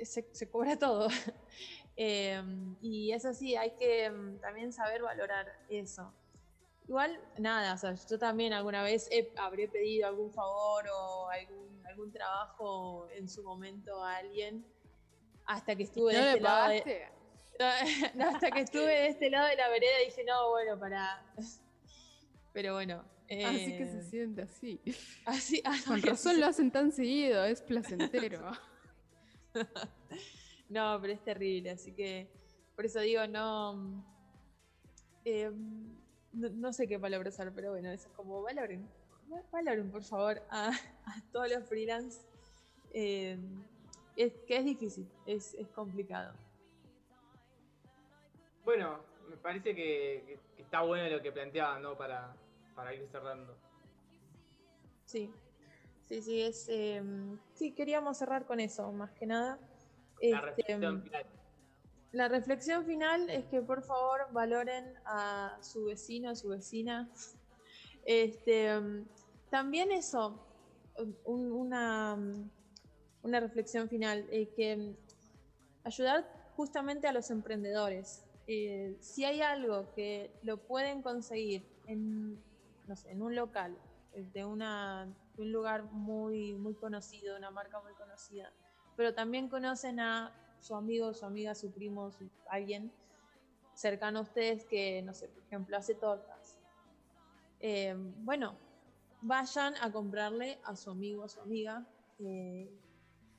se, se cobra todo. *laughs* Em, y eso sí, hay que em, también saber valorar eso. Igual, nada, o sea, yo también alguna vez he- habré pedido algún favor o algún, algún trabajo en su momento a alguien hasta que estuve ¿No de le este lado de- *laughs* no, hasta que estuve de este lado de la vereda dije, no, bueno, para. *laughs* Pero bueno. Así que se eh, siente así. *laughs* Así, ah, Con razón lo hacen tan seguido, es placentero. No, pero es terrible, así que por eso digo, no. eh, no, no sé qué palabra usar, pero bueno, eso es como valoren. Valoren, por favor, a, a todos los freelance. eh, es que es difícil, es, es complicado. Bueno, me parece que, está bueno lo que planteaba, ¿no? Para, para ir cerrando. Sí, sí, sí, es. eh, sí, queríamos cerrar con eso, más que nada. La Este, reflexión final. La reflexión final es que por favor valoren a su vecino, a su vecina. Este, también eso, un- una, reflexión final, eh, que ayudar justamente a los emprendedores. Eh, si hay algo que lo pueden conseguir en, no sé, en un local, eh, de, una, un lugar muy, muy conocido, una marca muy conocida, pero también conocen a su amigo, su amiga, su primo, alguien cercano a ustedes que, no sé, por ejemplo, hace tortas. Eh, bueno, vayan a comprarle a su amigo, a su amiga. eh,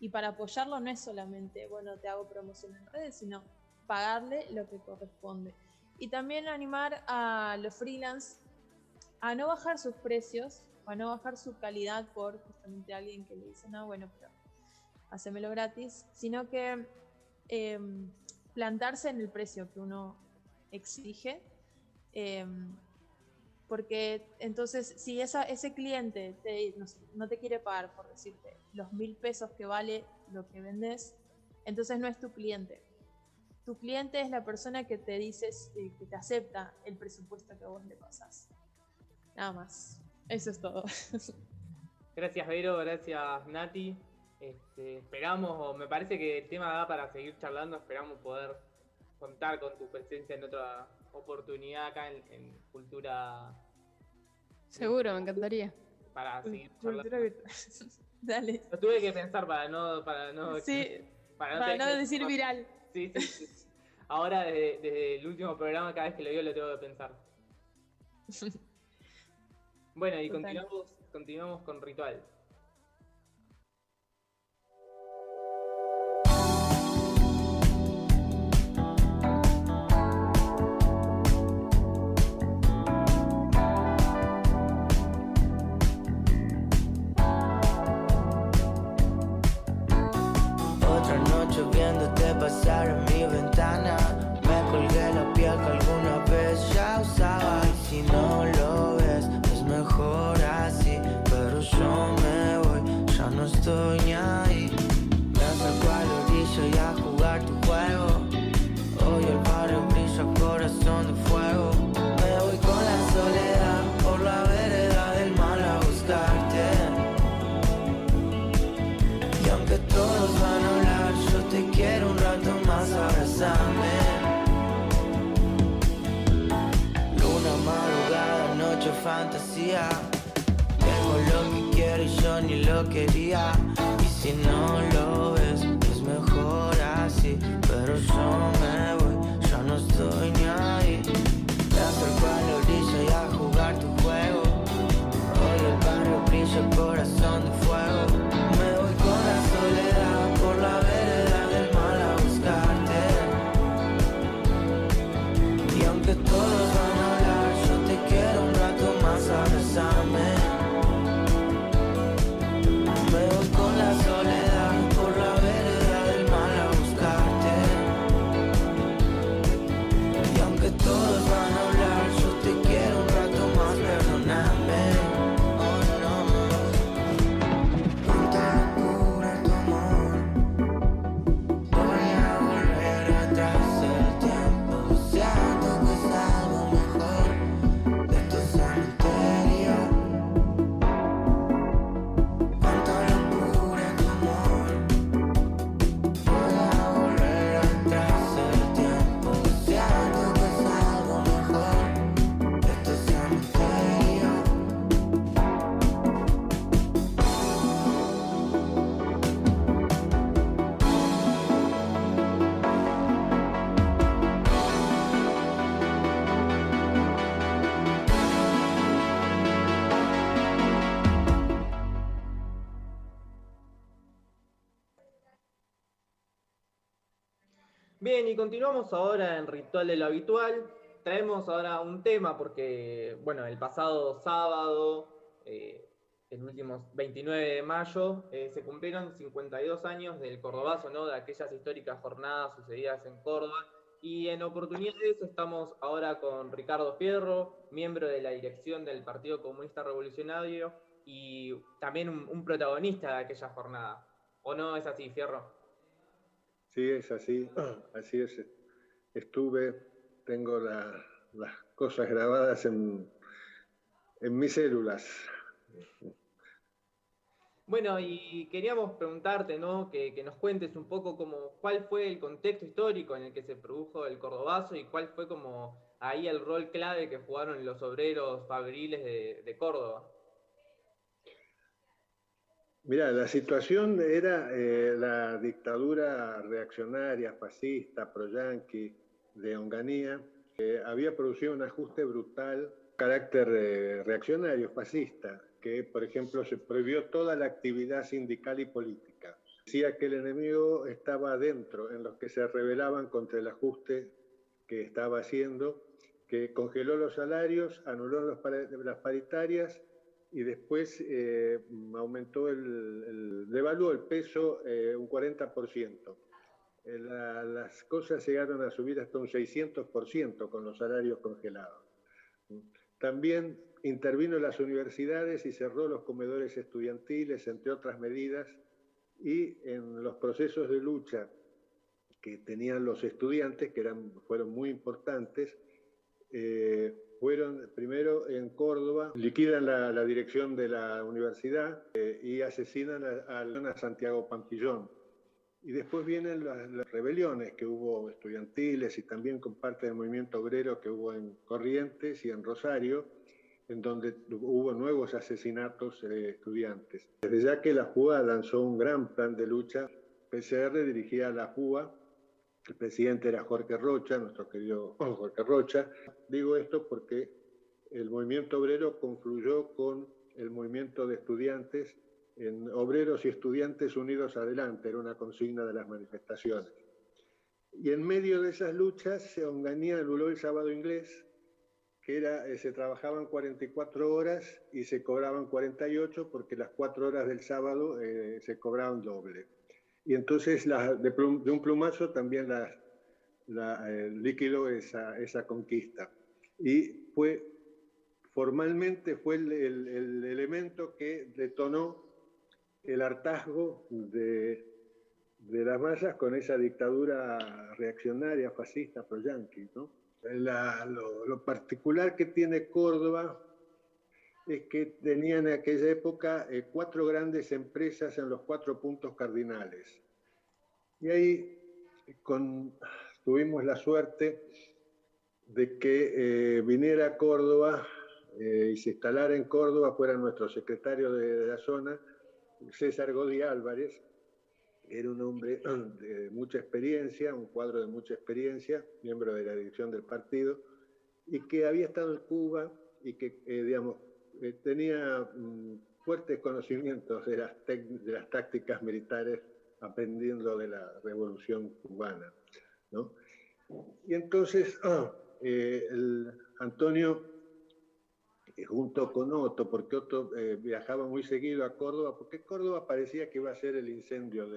y para apoyarlo no es solamente, bueno, te hago promoción en redes, sino pagarle lo que corresponde. Y también animar a los freelance a no bajar sus precios, a no bajar su calidad por justamente alguien que le dice, no, bueno, pero hacémelo gratis, sino que eh, plantarse en el precio que uno exige, eh, porque entonces si esa, ese cliente te- no, te quiere pagar, por decirte, los mil pesos que vale lo que vendes, entonces no es tu cliente. Tu cliente es la persona que te dices, eh, que te acepta el presupuesto que vos le pasás. Nada más. Eso es todo. *laughs* Gracias, Vero, gracias, Nati. Este, esperamos, o me parece que el tema da para seguir charlando, esperamos poder contar con tu presencia en otra oportunidad acá en, en Cultura Seguro, me encantaría. para seguir charlando. *laughs* Dale. Lo tuve que pensar para no, para no, Sí, para para no decir viral. Sí, sí, sí. Ahora desde, desde el último programa, cada vez que lo digo lo tengo que pensar. *laughs* Bueno, y Total. continuamos, continuamos con ritual. Continuamos ahora en Ritual de lo Habitual. Traemos ahora un tema porque, bueno, el pasado sábado, el último 29 de mayo, eh, se cumplieron 52 años del Cordobazo, ¿no? De aquellas históricas jornadas sucedidas en Córdoba. Y en oportunidad de eso estamos ahora con Ricardo Fierro, miembro de la dirección del Partido Comunista Revolucionario y también un, un protagonista de aquella jornada. ¿O no es así, Fierro? Sí, es así, así es. Estuve, tengo la- las cosas grabadas en, en mis células. Bueno, y queríamos preguntarte, ¿no? Que, que nos cuentes un poco como cuál fue el contexto histórico en el que se produjo el Cordobazo y cuál fue como ahí el rol clave que jugaron los obreros fabriles de, de Córdoba. Mira, la situación era eh, la dictadura reaccionaria, fascista, pro-yanqui de Onganía, que había producido un ajuste brutal, carácter eh, reaccionario, fascista, que por ejemplo se prohibió toda la actividad sindical y política. Decía que el enemigo estaba adentro, en los que se rebelaban contra el ajuste que estaba haciendo, que congeló los salarios, anuló los las paritarias y después eh, aumentó el, el- devaluó el peso eh, un 40%. Eh, la- las cosas llegaron a subir hasta un 600% con los salarios congelados. También intervino las universidades y cerró los comedores estudiantiles, entre otras medidas, y en los procesos de lucha que tenían los estudiantes, que eran, fueron muy importantes, eh, fueron primero en Córdoba, liquidan la, la dirección de la universidad eh, y asesinan a, a- Santiago Pampillón. Y después vienen las, las rebeliones que hubo estudiantiles y también con parte del movimiento obrero que hubo en Corrientes y en Rosario, en donde hubo nuevos asesinatos de estudiantes. Desde ya que la JUA lanzó un gran plan de lucha, PCR dirigía a la JUA, el presidente era Jorge Rocha, nuestro querido Jorge Rocha. Digo esto porque el movimiento obrero confluyó con el movimiento de estudiantes en Obreros y Estudiantes Unidos Adelante, era una consigna de las manifestaciones. Y en medio de esas luchas, se anuló el sábado inglés, que era, eh, se trabajaban 44 horas y se cobraban 48 porque las 4 horas del sábado eh, se cobraban doble. Y entonces la- de, plum- de un plumazo también la, la, eh, líquido esa, esa conquista. Y fue, formalmente fue el, el- el elemento que detonó el hartazgo de, de las masas con esa dictadura reaccionaria, fascista, pro-yanqui. ¿no? Lo, lo particular que tiene Córdoba es que tenía en aquella época eh, cuatro grandes empresas en los cuatro puntos cardinales. Y ahí con- tuvimos la suerte de que eh, viniera a Córdoba eh, y se instalara en Córdoba, fuera nuestro secretario de, de la zona, César Godi Álvarez, era un hombre *clears throat* de mucha experiencia, un cuadro de mucha experiencia, miembro de la dirección del partido, y que había estado en Cuba y que, eh, digamos, eh, tenía mm, fuertes conocimientos de las, de las tácticas militares aprendiendo de la revolución cubana. ¿no? Y entonces eh, el Antonio, eh, junto con Otto, porque Otto viajaba muy seguido a Córdoba, porque Córdoba parecía que iba a ser el incendio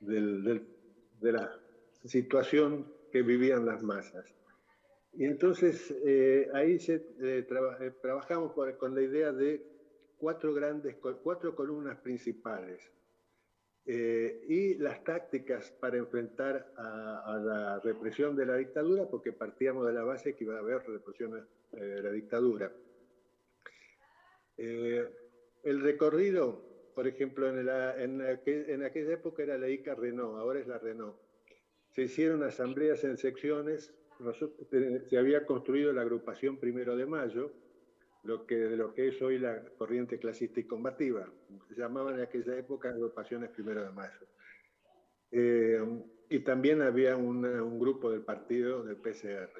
de la situación que vivían las masas. Y entonces eh, ahí se, eh, traba- eh, trabajamos por- con la idea de cuatro grandes, cuatro columnas principales. Eh, y las tácticas para enfrentar a, a la represión de la dictadura, porque partíamos de la base que iba a haber represión eh, de la dictadura. Eh, el recorrido, por ejemplo, en, la- en aquel- en aquella época era la ICA Renault, ahora es la Renault. Se hicieron asambleas en secciones, eh, se había construido la agrupación Primero de Mayo, lo que, de lo que es hoy la corriente clasista y combativa. Se llamaban en aquella época agrupaciones Primero de Mayo. Eh, y también había un grupo del partido del PCR.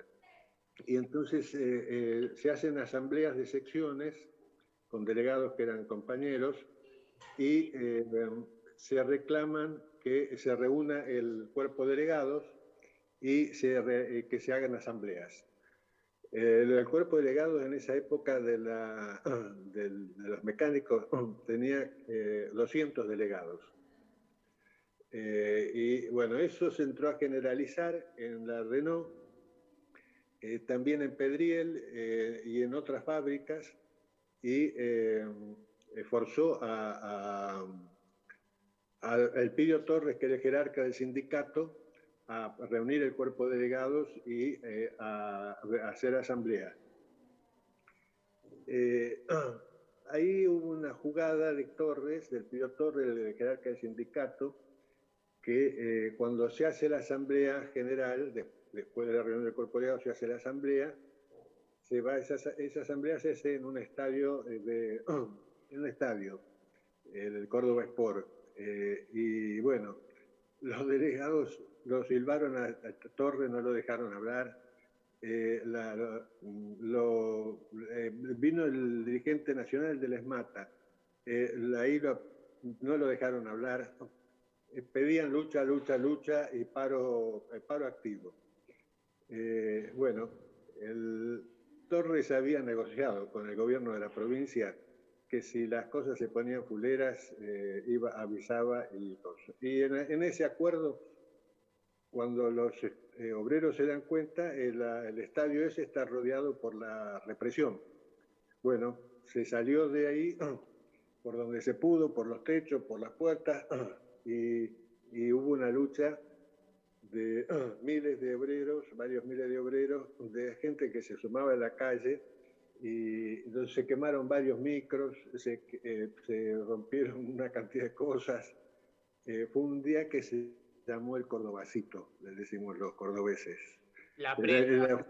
Y entonces eh, eh, se hacen asambleas de secciones con delegados que eran compañeros y se reclaman que se reúna el cuerpo de delegados y se eh, que se hagan asambleas. El, cuerpo delegado en esa época de, la, *clears throat* de los mecánicos *clears throat* tenía eh, 200 delegados. Eh, y bueno, eso se entró a generalizar en la Renault, eh, también en Pedriel eh, y en otras fábricas, y forzó a, a, a Torres, que era el jerarca del sindicato, a reunir el cuerpo de delegados y eh, a, a hacer asamblea. Eh, *clears throat* ahí hubo una jugada de Torres, del Pío Torres, el jerarca del sindicato, que eh, cuando se hace la asamblea general, de- después de la reunión del cuerpo de delegados, se hace la asamblea, se va, esa, esa asamblea se hace en un estadio, eh, de, *clears throat* en un estadio, el Córdoba Sport. Eh, y bueno, los delegados lo silbaron a, a Torres, no lo dejaron hablar. Eh, la- eh, vino el dirigente nacional del ESMATA, eh, ahí no lo dejaron hablar. Eh, pedían lucha, lucha, lucha y paro, paro activo. Bueno, Torres había negociado con el gobierno de la provincia que si las cosas se ponían fuleras, iba, avisaba y. Y en ese acuerdo, cuando los eh, obreros se dan cuenta, el, el estadio ese está rodeado por la represión. Bueno, se salió de ahí *clears throat* por donde se pudo, por los techos, por las puertas, *clears throat* y, y hubo una lucha de *clears throat* miles de obreros, varios miles de obreros, de gente que se sumaba a la calle, y se quemaron varios micros, se, eh, se rompieron *laughs* una cantidad de cosas. Eh, fue un día que se llamó el Cordobacito, le decimos los cordobeses. La previa, era-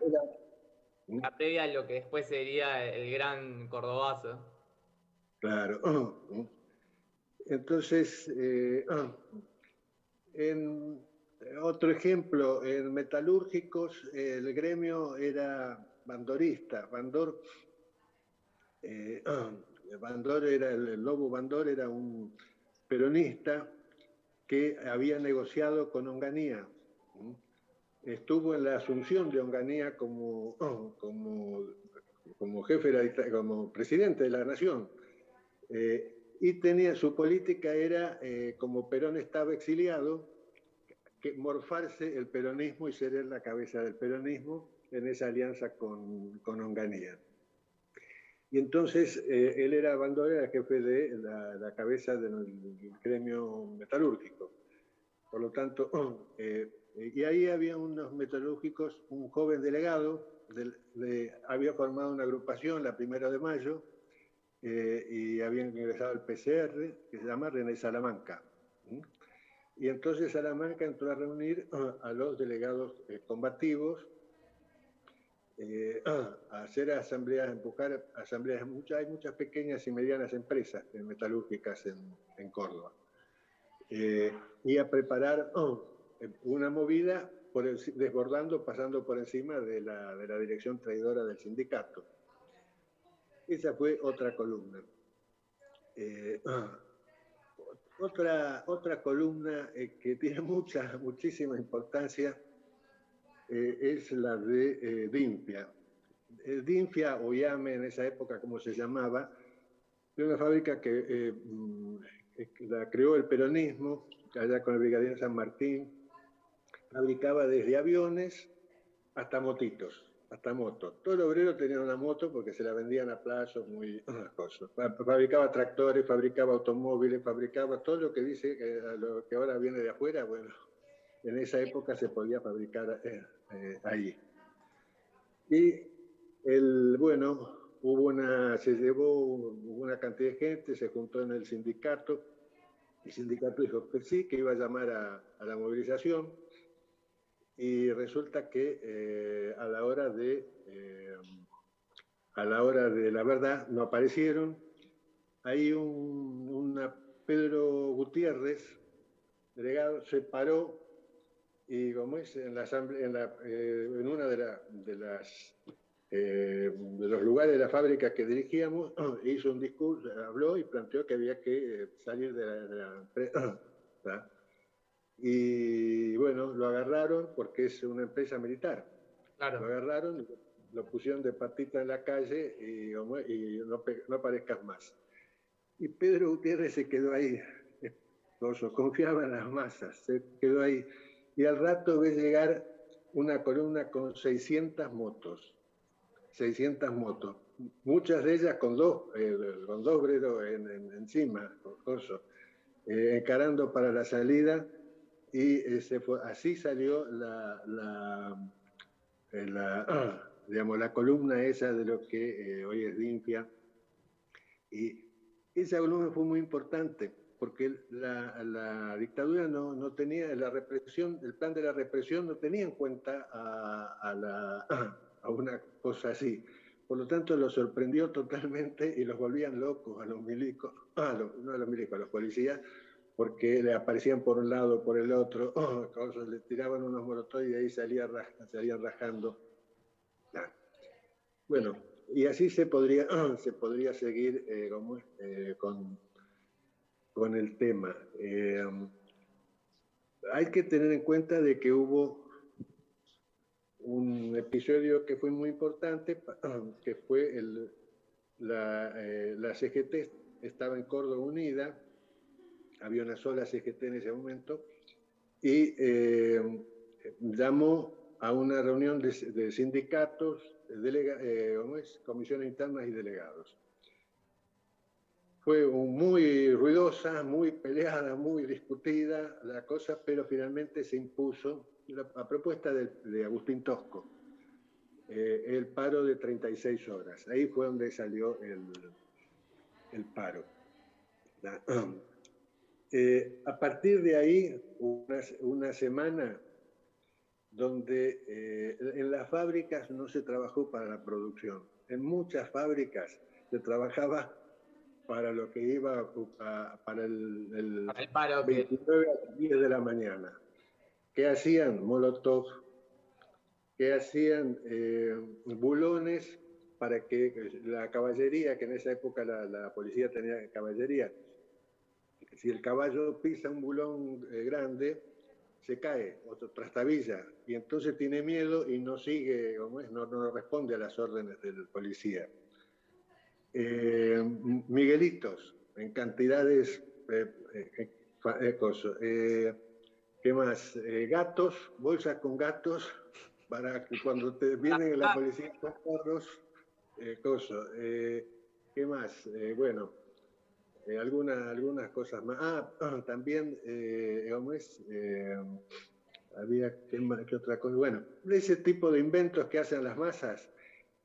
la previa a lo que después sería el gran cordobazo. Claro. Entonces, eh, en otro ejemplo, en metalúrgicos el gremio era bandorista. Bandor, eh, Bandor era, el, el Lobo Bandor era un peronista que había negociado con Onganía. Estuvo en la asunción de Onganía como, *clears throat* como, como jefe, de la como presidente de la nación. Eh, y tenía su política era, eh, como Perón estaba exiliado, que morfarse el peronismo y ser la cabeza del peronismo en esa alianza con, con Onganía. Y entonces eh, él era Bandera, era jefe de la, la cabeza del gremio metalúrgico. Por lo tanto, *clears throat* eh, y ahí había unos metalúrgicos, un joven delegado, del- de- había formado una agrupación la primera de mayo, eh, y habían ingresado al PCR, que se llama René Salamanca. Y entonces Salamanca entró a reunir *clears throat* a los delegados eh, combativos, eh, *clears throat* hacer asambleas, buscar asambleas. Muchas, hay muchas pequeñas y medianas empresas metalúrgicas en, en Córdoba. Eh, y a preparar oh, eh, una movida por el- desbordando, pasando por encima de la, de la dirección traidora del sindicato. Esa fue otra columna. Eh, *clears throat* otra, otra columna eh, que tiene *laughs* mucha, muchísima importancia eh, es la de eh, Dimpia. Eh, Dimpia o Yame en esa época, como se llamaba, era una fábrica que eh, mm, la creó el peronismo, allá con el brigadier San Martín, fabricaba desde aviones hasta motitos, hasta motos. Todo el obrero tenía una moto porque se la vendían a plazos, muy *coughs* cosas. Fa- Fabricaba tractores, fabricaba automóviles, fabricaba todo lo que dice, lo que ahora viene de afuera, bueno, en esa época se podía fabricar eh, ahí. Y el, bueno, hubo una, se llevó una cantidad de gente, se juntó en el sindicato, el sindicato dijo que sí, que iba a llamar a, a la movilización, y resulta que eh, a la hora de eh, a la hora de la verdad no aparecieron. Hay un una Pedro Gutiérrez, delegado, se paró y como es en la en, la, eh, en una de, la- de las eh, de los lugares de la fábrica que dirigíamos, *clears throat* hizo un discurso, habló y planteó que había que eh, salir de la, de la empresa. *clears throat* ¿verdad? y bueno, lo agarraron porque es una empresa militar. Claro. Lo agarraron, lo pusieron de patita en la calle y, y no, no aparezcas más. Y Pedro Gutiérrez se quedó ahí, confiaba en las masas, se quedó ahí. Y al rato ve llegar una columna con 600 motos, 600 motos, muchas de ellas con dos, eh, con dos obreros en- en- encima, coso, eh, encarando para la salida. Y eh, fue- así salió la, la, eh, la, *clears throat* digamos, la columna esa de lo que eh, hoy es limpia. Y esa columna fue muy importante porque la, dictadura no, no tenía la represión, el plan de la represión no tenía en cuenta a, a una cosa así. Por lo tanto, los sorprendió totalmente y los volvían locos a los milicos, a los- no a los milicos, a los policías, porque le aparecían por un lado, por el otro, *clears throat* le tiraban unos molotov y de ahí salía, salían rajando. Bueno, y así se podría, *clears throat* se podría seguir eh, eh, con, con el tema. Eh, hay que tener en cuenta de que hubo un episodio que fue muy importante, *clears throat* que fue el, la, eh, la CGT estaba en Córdoba unida, había una sola CGT en ese momento, y eh, llamó a una reunión de, de sindicatos, delega- eh, comisiones internas y delegados. Fue muy ruidosa, muy peleada, muy discutida la cosa, pero finalmente se impuso a propuesta de, de Agustín Tosco, eh, el paro de 36 horas. Ahí fue donde salió el, el paro. La- *clears throat* Eh, a partir de ahí, una, una semana donde eh, en las fábricas no se trabajó para la producción. En muchas fábricas se trabajaba para lo que iba a- a- para el, el, el paro que- 29 a las 10 de la mañana. ¿Qué hacían? Molotov. ¿Qué hacían? Eh, bulones para que la caballería, que en esa época la, la policía tenía caballería, si el caballo pisa un bulón eh, grande, se cae, otro trastabilla, y entonces tiene miedo y no sigue, como es, no, no responde a las órdenes del policía. Eh, Miguelitos, en cantidades, eh, eh, eh, ¿qué más? Gatos, bolsas con gatos, para que cuando te vienen la policía con perros, eh, coso. ¿Qué más? Bueno, alguna- algunas cosas más. Ah, también, ¿cómo es? Eh, había, ¿qué, qué otra cosa? Bueno, ese tipo de inventos que hacen las masas.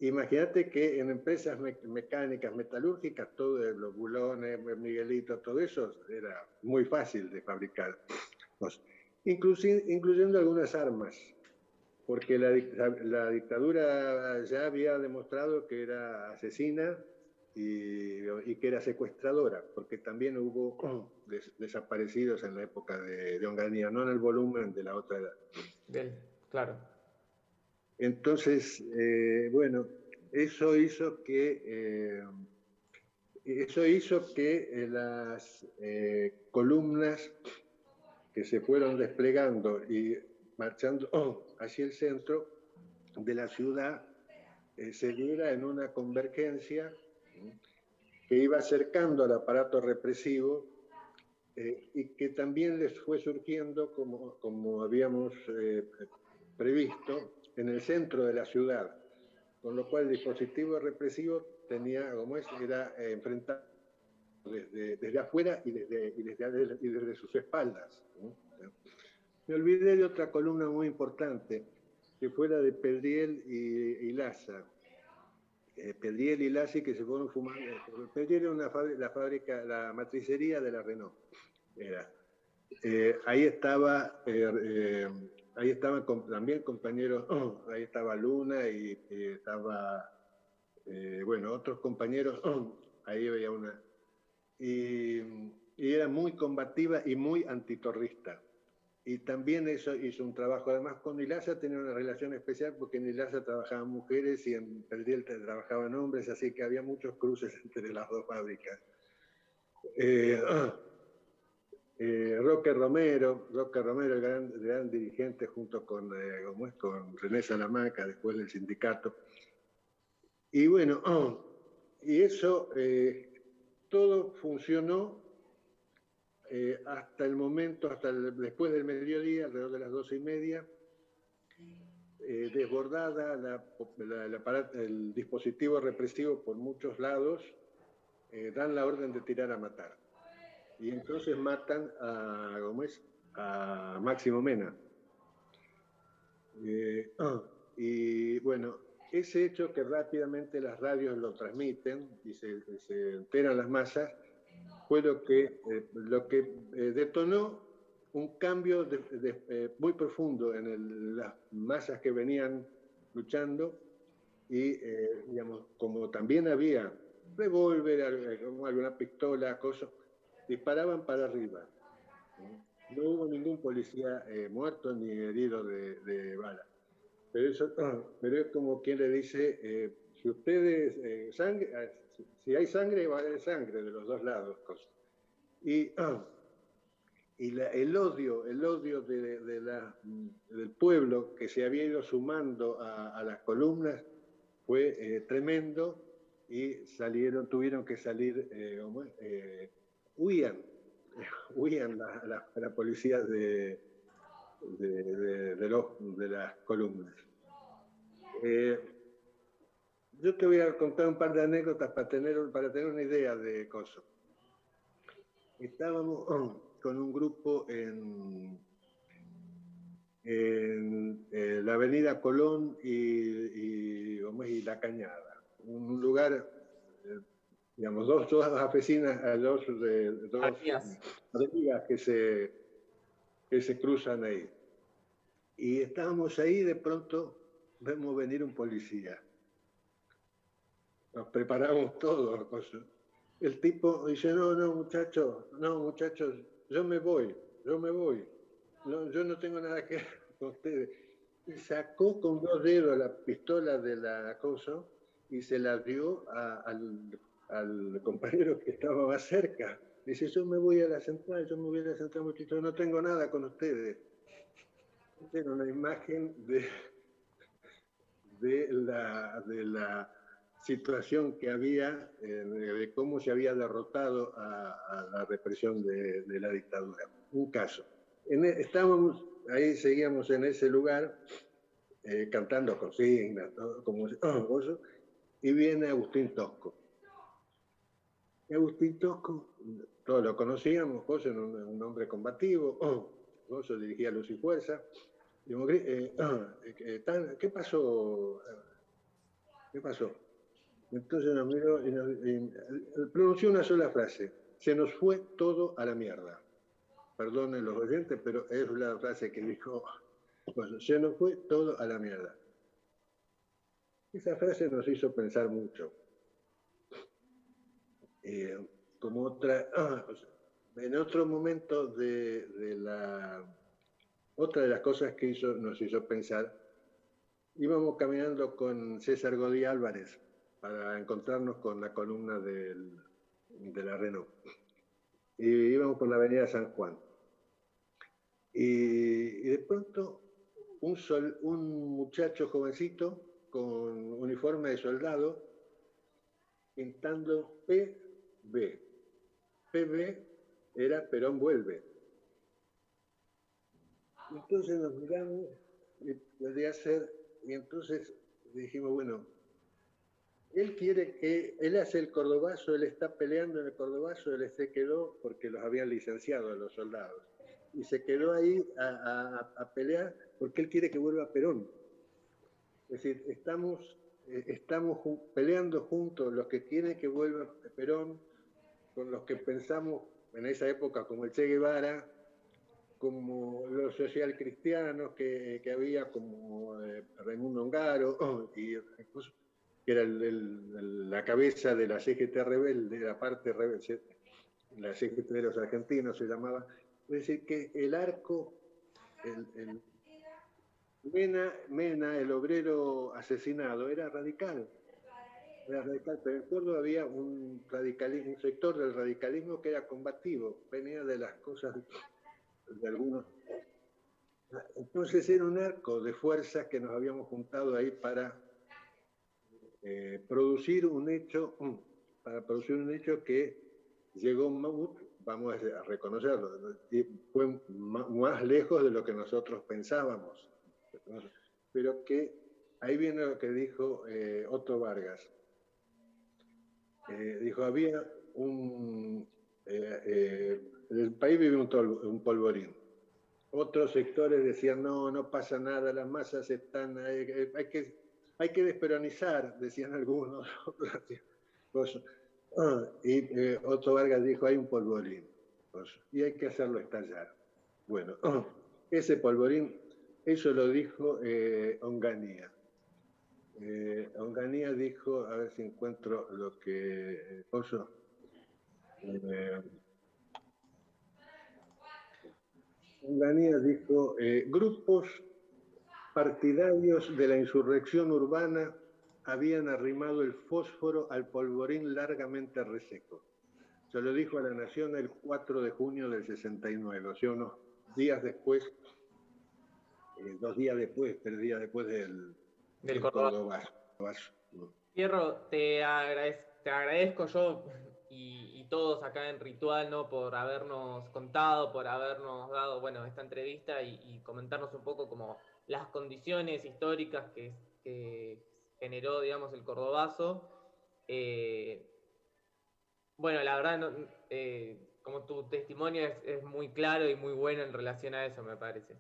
Imagínate que en empresas me- mecánicas, metalúrgicas, todo los bulones, Miguelitos, todo eso era muy fácil de fabricar. Pues, incluyendo algunas armas, porque la, la- dictadura ya había demostrado que era asesina y, y que era secuestradora, porque también hubo *clears throat* des- desaparecidos en la época de, de Onganía, no en el volumen de la otra edad. Del- claro. Entonces, eh, bueno, eso hizo que, eh, eso hizo que eh, las columnas que se fueron desplegando y marchando *coughs* oh, hacia el centro de la ciudad se diera en una convergencia que iba acercando al aparato represivo y que también les fue surgiendo, como, como habíamos previsto, en el centro de la ciudad, con lo cual el dispositivo represivo tenía, como es, era eh, enfrentado desde, afuera y desde, y desde, y desde sus espaldas. Me olvidé de otra columna muy importante, que fue la de Pedriel y, y Laza. Eh, Pedriel y Laza que se fueron fumando. Pedriel era una la fábrica, la matricería de la Renault. Era. Eh, ahí estaba, eh, eh, ahí estaban también compañeros, *clears throat* ahí estaba Luna y, estaba, eh, bueno, otros compañeros, *clears throat* ahí veía una. Y, era muy combativa y muy antitorrista. Y también eso hizo un trabajo, además con Ilaza tenía una relación especial porque en Ilaza trabajaban mujeres y en Perdiel trabajaban hombres, así que había muchos cruces *laughs* entre las dos fábricas. Eh, *clears throat* eh, Roque Romero, Roque Romero, el gran, el gran dirigente, junto con, eh, ¿cómo es? con René Salamaca, después del sindicato. Y bueno, *clears throat* y eso, eh, todo funcionó eh, hasta el momento, hasta el- después del mediodía, alrededor de las doce y media, eh, desbordada la- la- el, aparato- el dispositivo represivo por muchos lados, dan la orden de tirar a matar. Y entonces matan a, ¿cómo es? a Máximo Mena. Eh, y bueno, ese hecho que rápidamente las radios lo transmiten y se, se enteran las masas, fue lo que, eh, lo que eh, detonó un cambio de- de- eh, muy profundo en el- las masas que venían luchando y, eh, digamos, como también había revólver, alguna pistola, cosas, disparaban para arriba. ¿no? Hubo ningún policía eh, muerto ni herido de, de bala. Pero, eso, *clears throat* pero es como quien le dice, eh, si ustedes, eh, sangre, ah, si- hay sangre, va a haber sangre de los dos lados. cosas. Y, *clears throat* y la- el odio, el odio de, de la- del pueblo que se había ido sumando a, a las columnas fue eh, tremendo y salieron, tuvieron que salir, eh. Eh, huían, huían la, la- la de, de, de- las columnas. Eh, yo te voy a contar un par de anécdotas para tener, para tener una idea de cosas. Estábamos *clears throat* con un grupo en, en, eh, la avenida Colón y, y, y La Cañada, un lugar, eh, digamos, dos, dos oficinas, dos, dos avenidas que se, que se cruzan ahí. Y estábamos ahí, de pronto vemos venir un policía. Nos preparamos todos. El tipo dice, no, no, muchachos, no, muchachos, yo me voy, yo me voy. No, yo no tengo nada que ver *laughs* con ustedes. Y sacó con dos dedos la pistola de la cosa y se la dio a- al, al compañero que estaba más cerca. Dice, yo me voy a la central, yo me voy a la central, muchachos, no tengo nada con ustedes. Era una imagen de, de, la, de la situación que había, eh, de cómo se había derrotado a, la represión de, la dictadura. Un caso. En e- estábamos, ahí seguíamos en ese lugar, eh, cantando consignas, todo, como eso, y viene Agustín Tosco. Agustín Tosco, todos lo conocíamos, José era un, hombre combativo, *clears throat* José dirigía Luz y Fuerza. Digo, "Gri- *clears throat* eh, eh, tan- ¿Qué pasó? ¿Qué pasó? Entonces nos miró y, nos- y, eh, pronunció una sola frase. Se nos fue todo a la mierda. Perdonen los oyentes, pero es la frase que dijo. *laughs* Se nos fue todo a la mierda. Esa frase nos hizo pensar mucho. Eh, como otra, ah, en otro momento de, de la, otra de las cosas que hizo, nos hizo pensar, íbamos caminando con César Godí Álvarez para encontrarnos con la columna del- de la Renault. Y íbamos por la avenida San Juan. Y, y de pronto un, sol- un muchacho jovencito con uniforme de soldado pintando PB. PB era Perón vuelve. Entonces nos miramos y podría ser, y entonces dijimos, bueno, él quiere que, él hace el cordobazo, él está peleando en el cordobazo, él se quedó porque los habían licenciado a los soldados. Y se quedó ahí a, pelear porque él quiere que vuelva Perón. Es decir, estamos, eh, estamos peleando juntos los que quieren que vuelva Perón con los que pensamos en esa época como el Che Guevara, como los social cristianos que, que había, como eh, Raimundo Ongaro, *clears throat* y que era la cabeza de la CGT rebelde, la parte rebelde, la CGT de los argentinos se llamaba. Es decir, que el arco, el, el- Mena, Mena, el obrero asesinado, era radical. Pero en Córdoba había un, radicalismo, un sector del radicalismo que era combativo, venía de las cosas de algunos. Entonces era un arco de fuerzas que nos habíamos juntado ahí para eh, producir un hecho, mm, para producir un hecho que llegó, mu- vamos a reconocerlo, fue más lejos de lo que nosotros pensábamos. Pero que ahí viene lo que dijo eh, Otto Vargas. Eh, dijo, había un... eh, eh, el país vive un, polvorín. Otros sectores decían, no, no pasa nada, las masas están... Hay, hay que, hay que desperonizar, decían algunos. *laughs* Ah, y eh, Otto Vargas dijo, hay un polvorín. y hay que hacerlo estallar. Bueno, *clears throat* ese polvorín, eso lo dijo eh, Onganía. Eh, Onganía dijo, a ver si encuentro lo que... eh, coso, eh, Onganía dijo, eh, grupos partidarios de la insurrección urbana habían arrimado el fósforo al polvorín largamente reseco. Se lo dijo a la Nación el 4 de junio del 69, o sea, unos días después, eh, dos días después, tres días después del, Del. Cordobazo. Fierro, te, agradez- te agradezco yo y, y todos acá en Ritual, ¿no? Por habernos contado, por habernos dado, bueno, esta entrevista y, y comentarnos un poco como las condiciones históricas que, que generó, digamos, el Cordobazo. Eh, bueno, la verdad, no- eh, como tu testimonio es, es muy claro y muy bueno en relación a eso, me parece.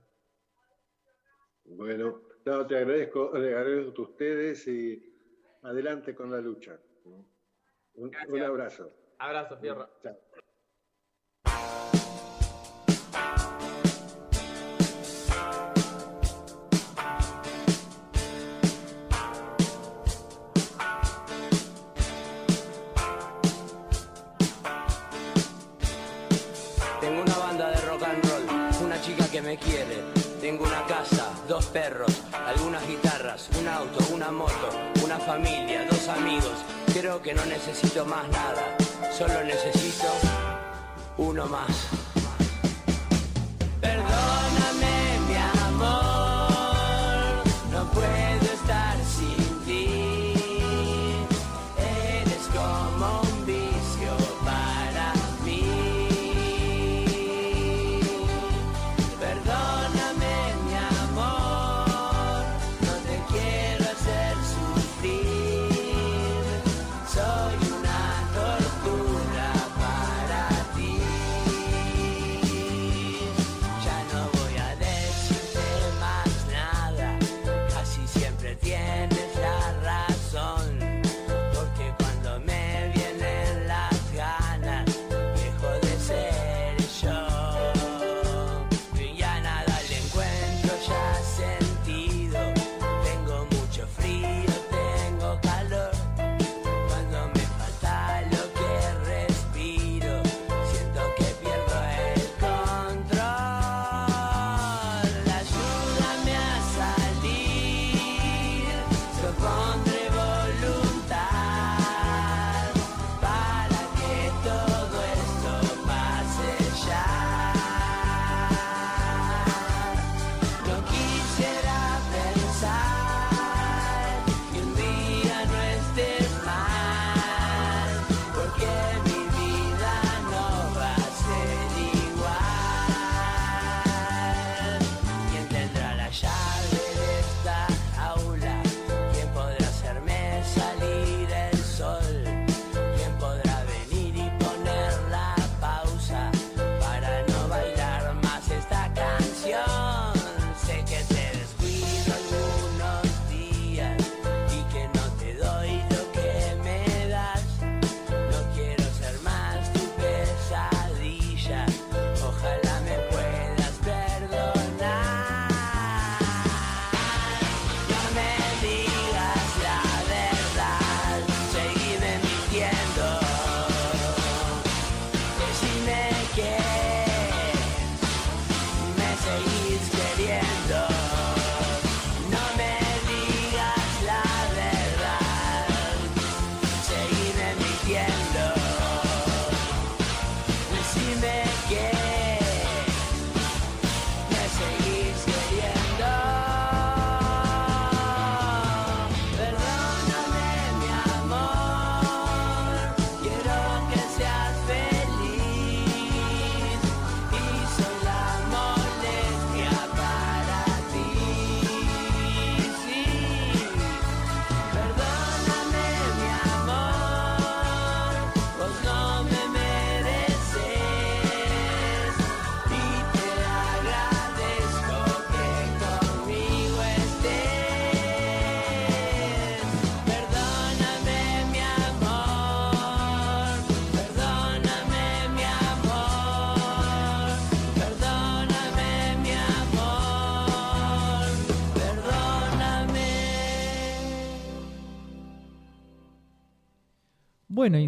Bueno, no, te agradezco, le agradezco a ustedes y adelante con la lucha. Un, un abrazo. Abrazo, Fierro. Chao. Tengo una banda de rock and roll, una chica que me quiere. Tengo una casa, dos perros, algunas guitarras, un auto, una moto, una familia, dos amigos. Creo que no necesito más nada, solo necesito uno más.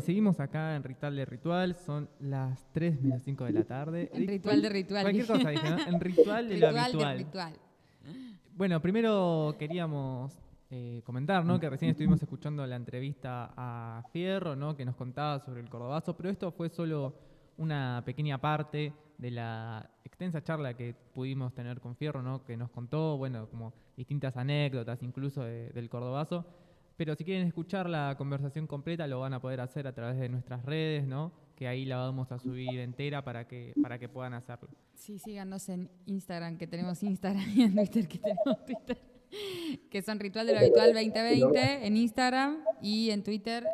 Y seguimos acá en Ritual de Ritual, son las 3 menos 5 de la tarde. En ritual de ritual. Cualquier cosa dije, ¿no? En Ritual de lo Ritual habitual. ritual. Bueno, primero queríamos eh, comentar, ¿no? Que recién estuvimos escuchando la entrevista a Fierro, ¿no? Que nos contaba sobre el cordobazo, pero esto fue solo una pequeña parte de la extensa charla que pudimos tener con Fierro, ¿no? Que nos contó, bueno, como distintas anécdotas incluso de- del cordobazo. Pero si quieren escuchar la conversación completa lo van a poder hacer a través de nuestras redes, ¿no? Que ahí la vamos a subir entera para que, para que puedan hacerlo. Sí, síganos en Instagram, que tenemos Instagram, y en Twitter, que tenemos Twitter. Que son Ritual de lo Habitual 2020 en Instagram y en Twitter.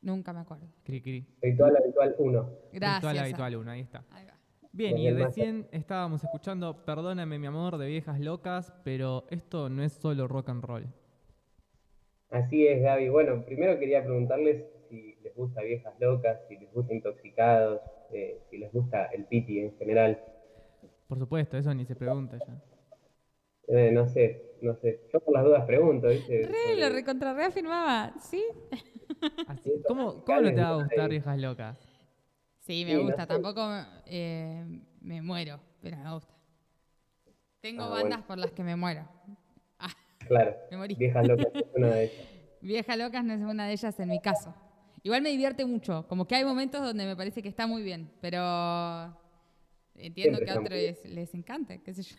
Nunca me acuerdo. Cri, cri. Ritual habitual 1. Gracias. Ritual habitual 1, ahí está. Ahí va. Bien, y recién estábamos escuchando Perdóname mi amor de Viejas Locas, pero esto no es solo rock and roll. Así es, Gaby. Bueno, primero quería preguntarles si les gusta Viejas Locas, si les gusta Intoxicados, eh, si les gusta el Piti en general. Por supuesto, eso ni se pregunta ya. Eh, no sé, no sé. Yo por las dudas pregunto, ¿viste? Re, lo recontra reafirmaba. ¿Sí? Así, ¿Cómo, ¿Cómo no te va a gustar Viejas Locas? Sí, me Sí, no gusta. sé. Tampoco eh, me muero, pero me gusta. Tengo Ah, bandas bueno. por las que me muero. Claro, me morí. Viejas Locas *laughs* es una de ellas. Vieja Locas no es una de ellas en mi caso. Igual me divierte mucho. Como que hay momentos donde me parece que está muy bien, pero entiendo Siempre que a otros les, les encante, qué sé yo.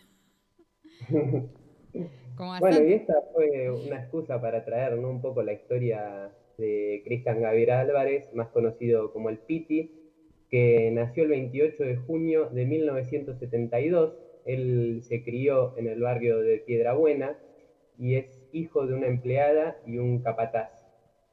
*laughs* Como Bueno, y esta fue una excusa para traer ¿no? un poco la historia de Cristian Gabriel Álvarez, más conocido como el Piti, que nació el 28 de junio de 1972. Él se crió en el barrio de Piedrabuena y es hijo de una empleada y un capataz.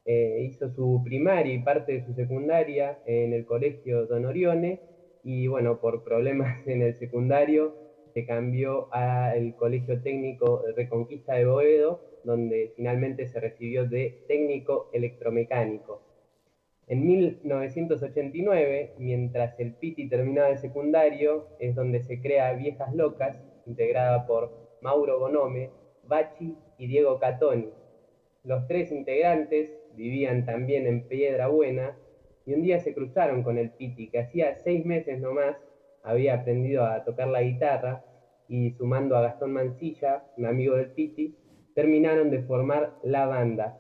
Eh, hizo su primaria y parte de su secundaria en el colegio Don Orione y bueno, por problemas *laughs* en el secundario se cambió al Colegio Técnico Reconquista de Boedo, donde finalmente se recibió de técnico electromecánico. En 1989, mientras el Piti terminaba el secundario, es donde se crea Viejas Locas, integrada por Mauro Bonome, Bachi y Diego Catoni. Los tres integrantes vivían también en Piedra Buena y un día se cruzaron con el Piti, que hacía seis meses nomás había aprendido a tocar la guitarra y sumando a Gastón Mancilla, un amigo del Piti, terminaron de formar la banda.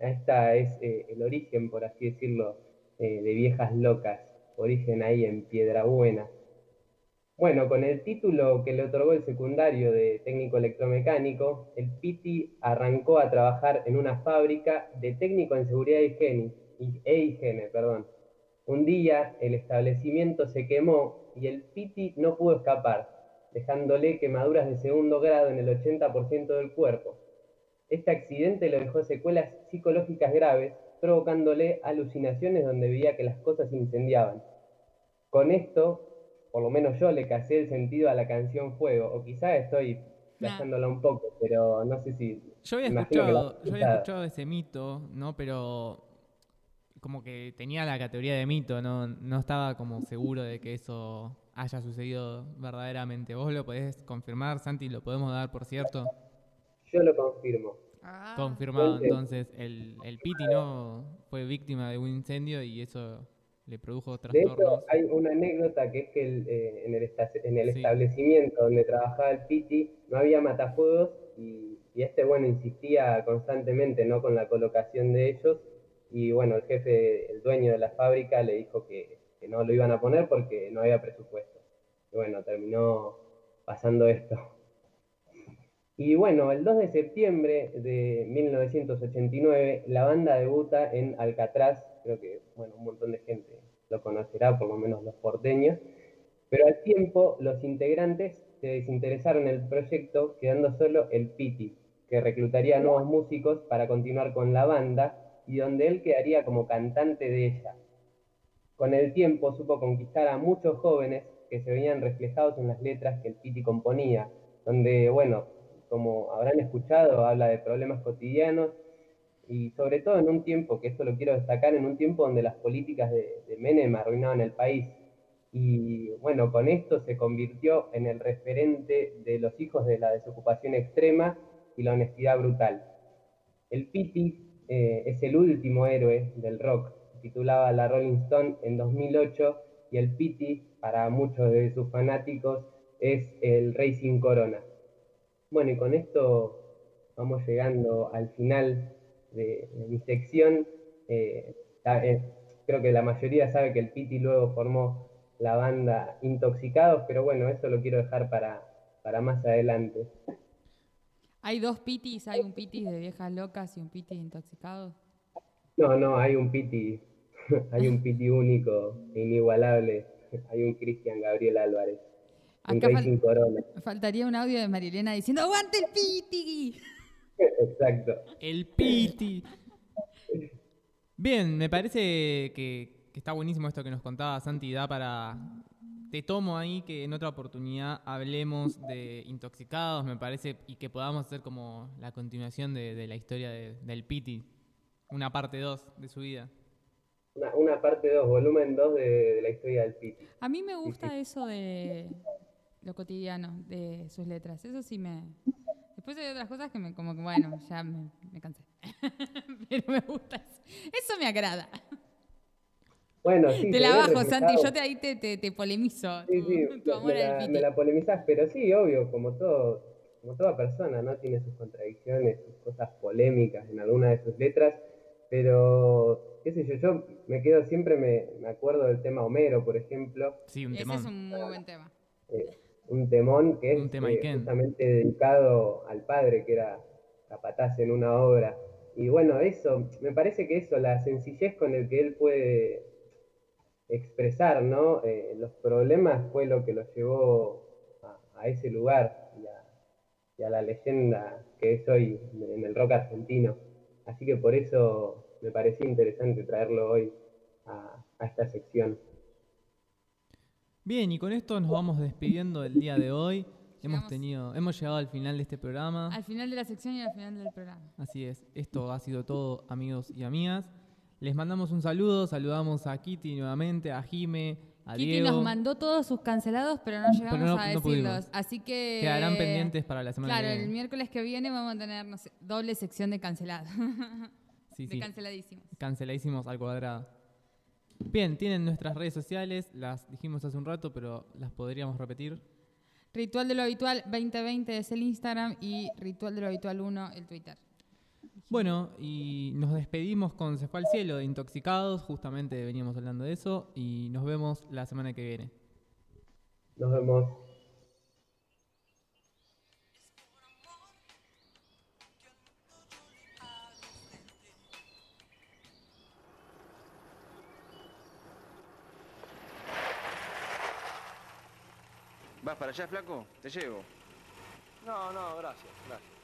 Esta es eh, el origen, por así decirlo, eh, de Viejas Locas, origen ahí en Piedra Buena. Bueno, con el título que le otorgó el secundario de técnico electromecánico, el Piti arrancó a trabajar en una fábrica de técnico en seguridad higiene, e higiene, perdón. Un día el establecimiento se quemó y el Piti no pudo escapar, dejándole quemaduras de segundo grado en el 80% del cuerpo. Este accidente le dejó secuelas psicológicas graves, provocándole alucinaciones donde veía que las cosas incendiaban. Con esto, por lo menos yo le casé el sentido a la canción Fuego, o quizá estoy gastándola un poco, pero no sé si... Yo había escuchado, yo había escuchado. escuchado ese mito, ¿no? Pero como que tenía la categoría de mito, ¿no? No estaba como seguro de que eso haya sucedido verdaderamente. ¿Vos lo podés confirmar, Santi? ¿Lo podemos dar por cierto? Yo lo confirmo. Ah. Confirmado, Entonces- entonces, el, el Piti no fue víctima de un incendio y eso le produjo De trastornos. hecho, hay una anécdota que es que el, eh, en el, esta- en el Sí. establecimiento donde trabajaba el Piti no había matafuegos y, y este, bueno, insistía constantemente, ¿no? Con la colocación de ellos y, bueno, el jefe, el dueño de la fábrica le dijo que, que no lo iban a poner porque no había presupuesto. Y, bueno, terminó pasando esto. Y bueno, el 2 de septiembre de 1989, la banda debuta en Alcatraz, creo que bueno, un montón de gente lo conocerá, por lo menos los porteños, pero al tiempo los integrantes se desinteresaron del proyecto, quedando solo el Piti, que reclutaría nuevos músicos para continuar con la banda y donde él quedaría como cantante de ella. Con el tiempo supo conquistar a muchos jóvenes que se veían reflejados en las letras que el Piti componía, donde, bueno, como habrán escuchado, habla de problemas cotidianos y sobre todo en un tiempo, que esto lo quiero destacar, en un tiempo donde las políticas de, Menem arruinaban el país. Y bueno, con esto se convirtió en el referente de los hijos de la desocupación extrema y la honestidad brutal. El Piti eh, es el último héroe del rock. Titulaba La Rolling Stone en 2008 y el Pity, para muchos de sus fanáticos, es el Racing Corona. Bueno, y con esto vamos llegando al final de, de mi sección. Eh, eh, creo que la mayoría sabe que el Pity luego formó la banda Intoxicados, pero bueno, eso lo quiero dejar para, para más adelante. Hay dos pitis, hay un pitis de viejas locas y un pitis intoxicado. No, no, hay un Piti, *laughs* hay un Piti único e inigualable, hay un Cristian Gabriel Álvarez, Acá fal- Racing Corona. Faltaría un audio de Marilena diciendo ¡Aguante el piti! *laughs* Exacto. El Piti. Bien, me parece que, que está buenísimo esto que nos contaba Santi. Da para. Te tomo ahí que en otra oportunidad hablemos de intoxicados, me parece, y que podamos hacer como la continuación de, de la historia de- del Piti. Una parte 2 de su vida. Una, una parte 2, volumen 2 de, de la historia del Piti. A mí me gusta eso de lo cotidiano, de sus letras. Eso sí me... Después hay otras cosas que me, como que, bueno, ya me, me cansé. *laughs* Pero me gusta eso. Eso me agrada. Bueno, sí. te la bajo. Santi. Yo te, ahí te, te, te polemizo. Sí, sí, tu, tu amor me, al la, me la polemizás, pero sí, obvio, como todo, como toda persona, ¿no? Tiene sus contradicciones, sus cosas polémicas en alguna de sus letras, pero, qué sé yo, yo me quedo siempre, me, me acuerdo del tema Homero, por ejemplo. Sí, un Ese temón. es un muy buen tema. eh, un temón que es Un tema eh, justamente dedicado al padre, que era capataz en una obra. Y bueno, eso, me parece que eso, la sencillez con el que él puede expresar, ¿no? Eh, los problemas fue lo que lo llevó a, a ese lugar y a, y a la leyenda que es hoy en el rock argentino. Así que por eso me parecía interesante traerlo hoy a, a esta sección. Bien, y con esto nos vamos despidiendo del día de hoy. Hemos tenido, hemos llegado al final de este programa. Al final de la sección y al final del programa. Así es, esto ha sido todo, amigos y amigas. Les mandamos un saludo, saludamos a Kitty nuevamente, a Jime, a Kitty Diego. nos mandó todos sus cancelados, pero no llegamos no- a decirlos. Así que. Quedarán pendientes para la semana Claro, que el viene. miércoles que viene vamos a tener no sé, doble sección de cancelados. Sí, *laughs* de sí. canceladísimos. Canceladísimos al cuadrado. Bien, tienen nuestras redes sociales, las dijimos hace un rato, pero las podríamos repetir. Ritual de lo habitual 2020 es el Instagram y Ritual de lo habitual 1 el Twitter. Bueno, y nos despedimos con Se fue al cielo de Intoxicados, justamente veníamos hablando de eso, y nos vemos la semana que viene. Nos vemos. ¿Vas para allá, flaco? Te llevo. No, no, gracias, gracias.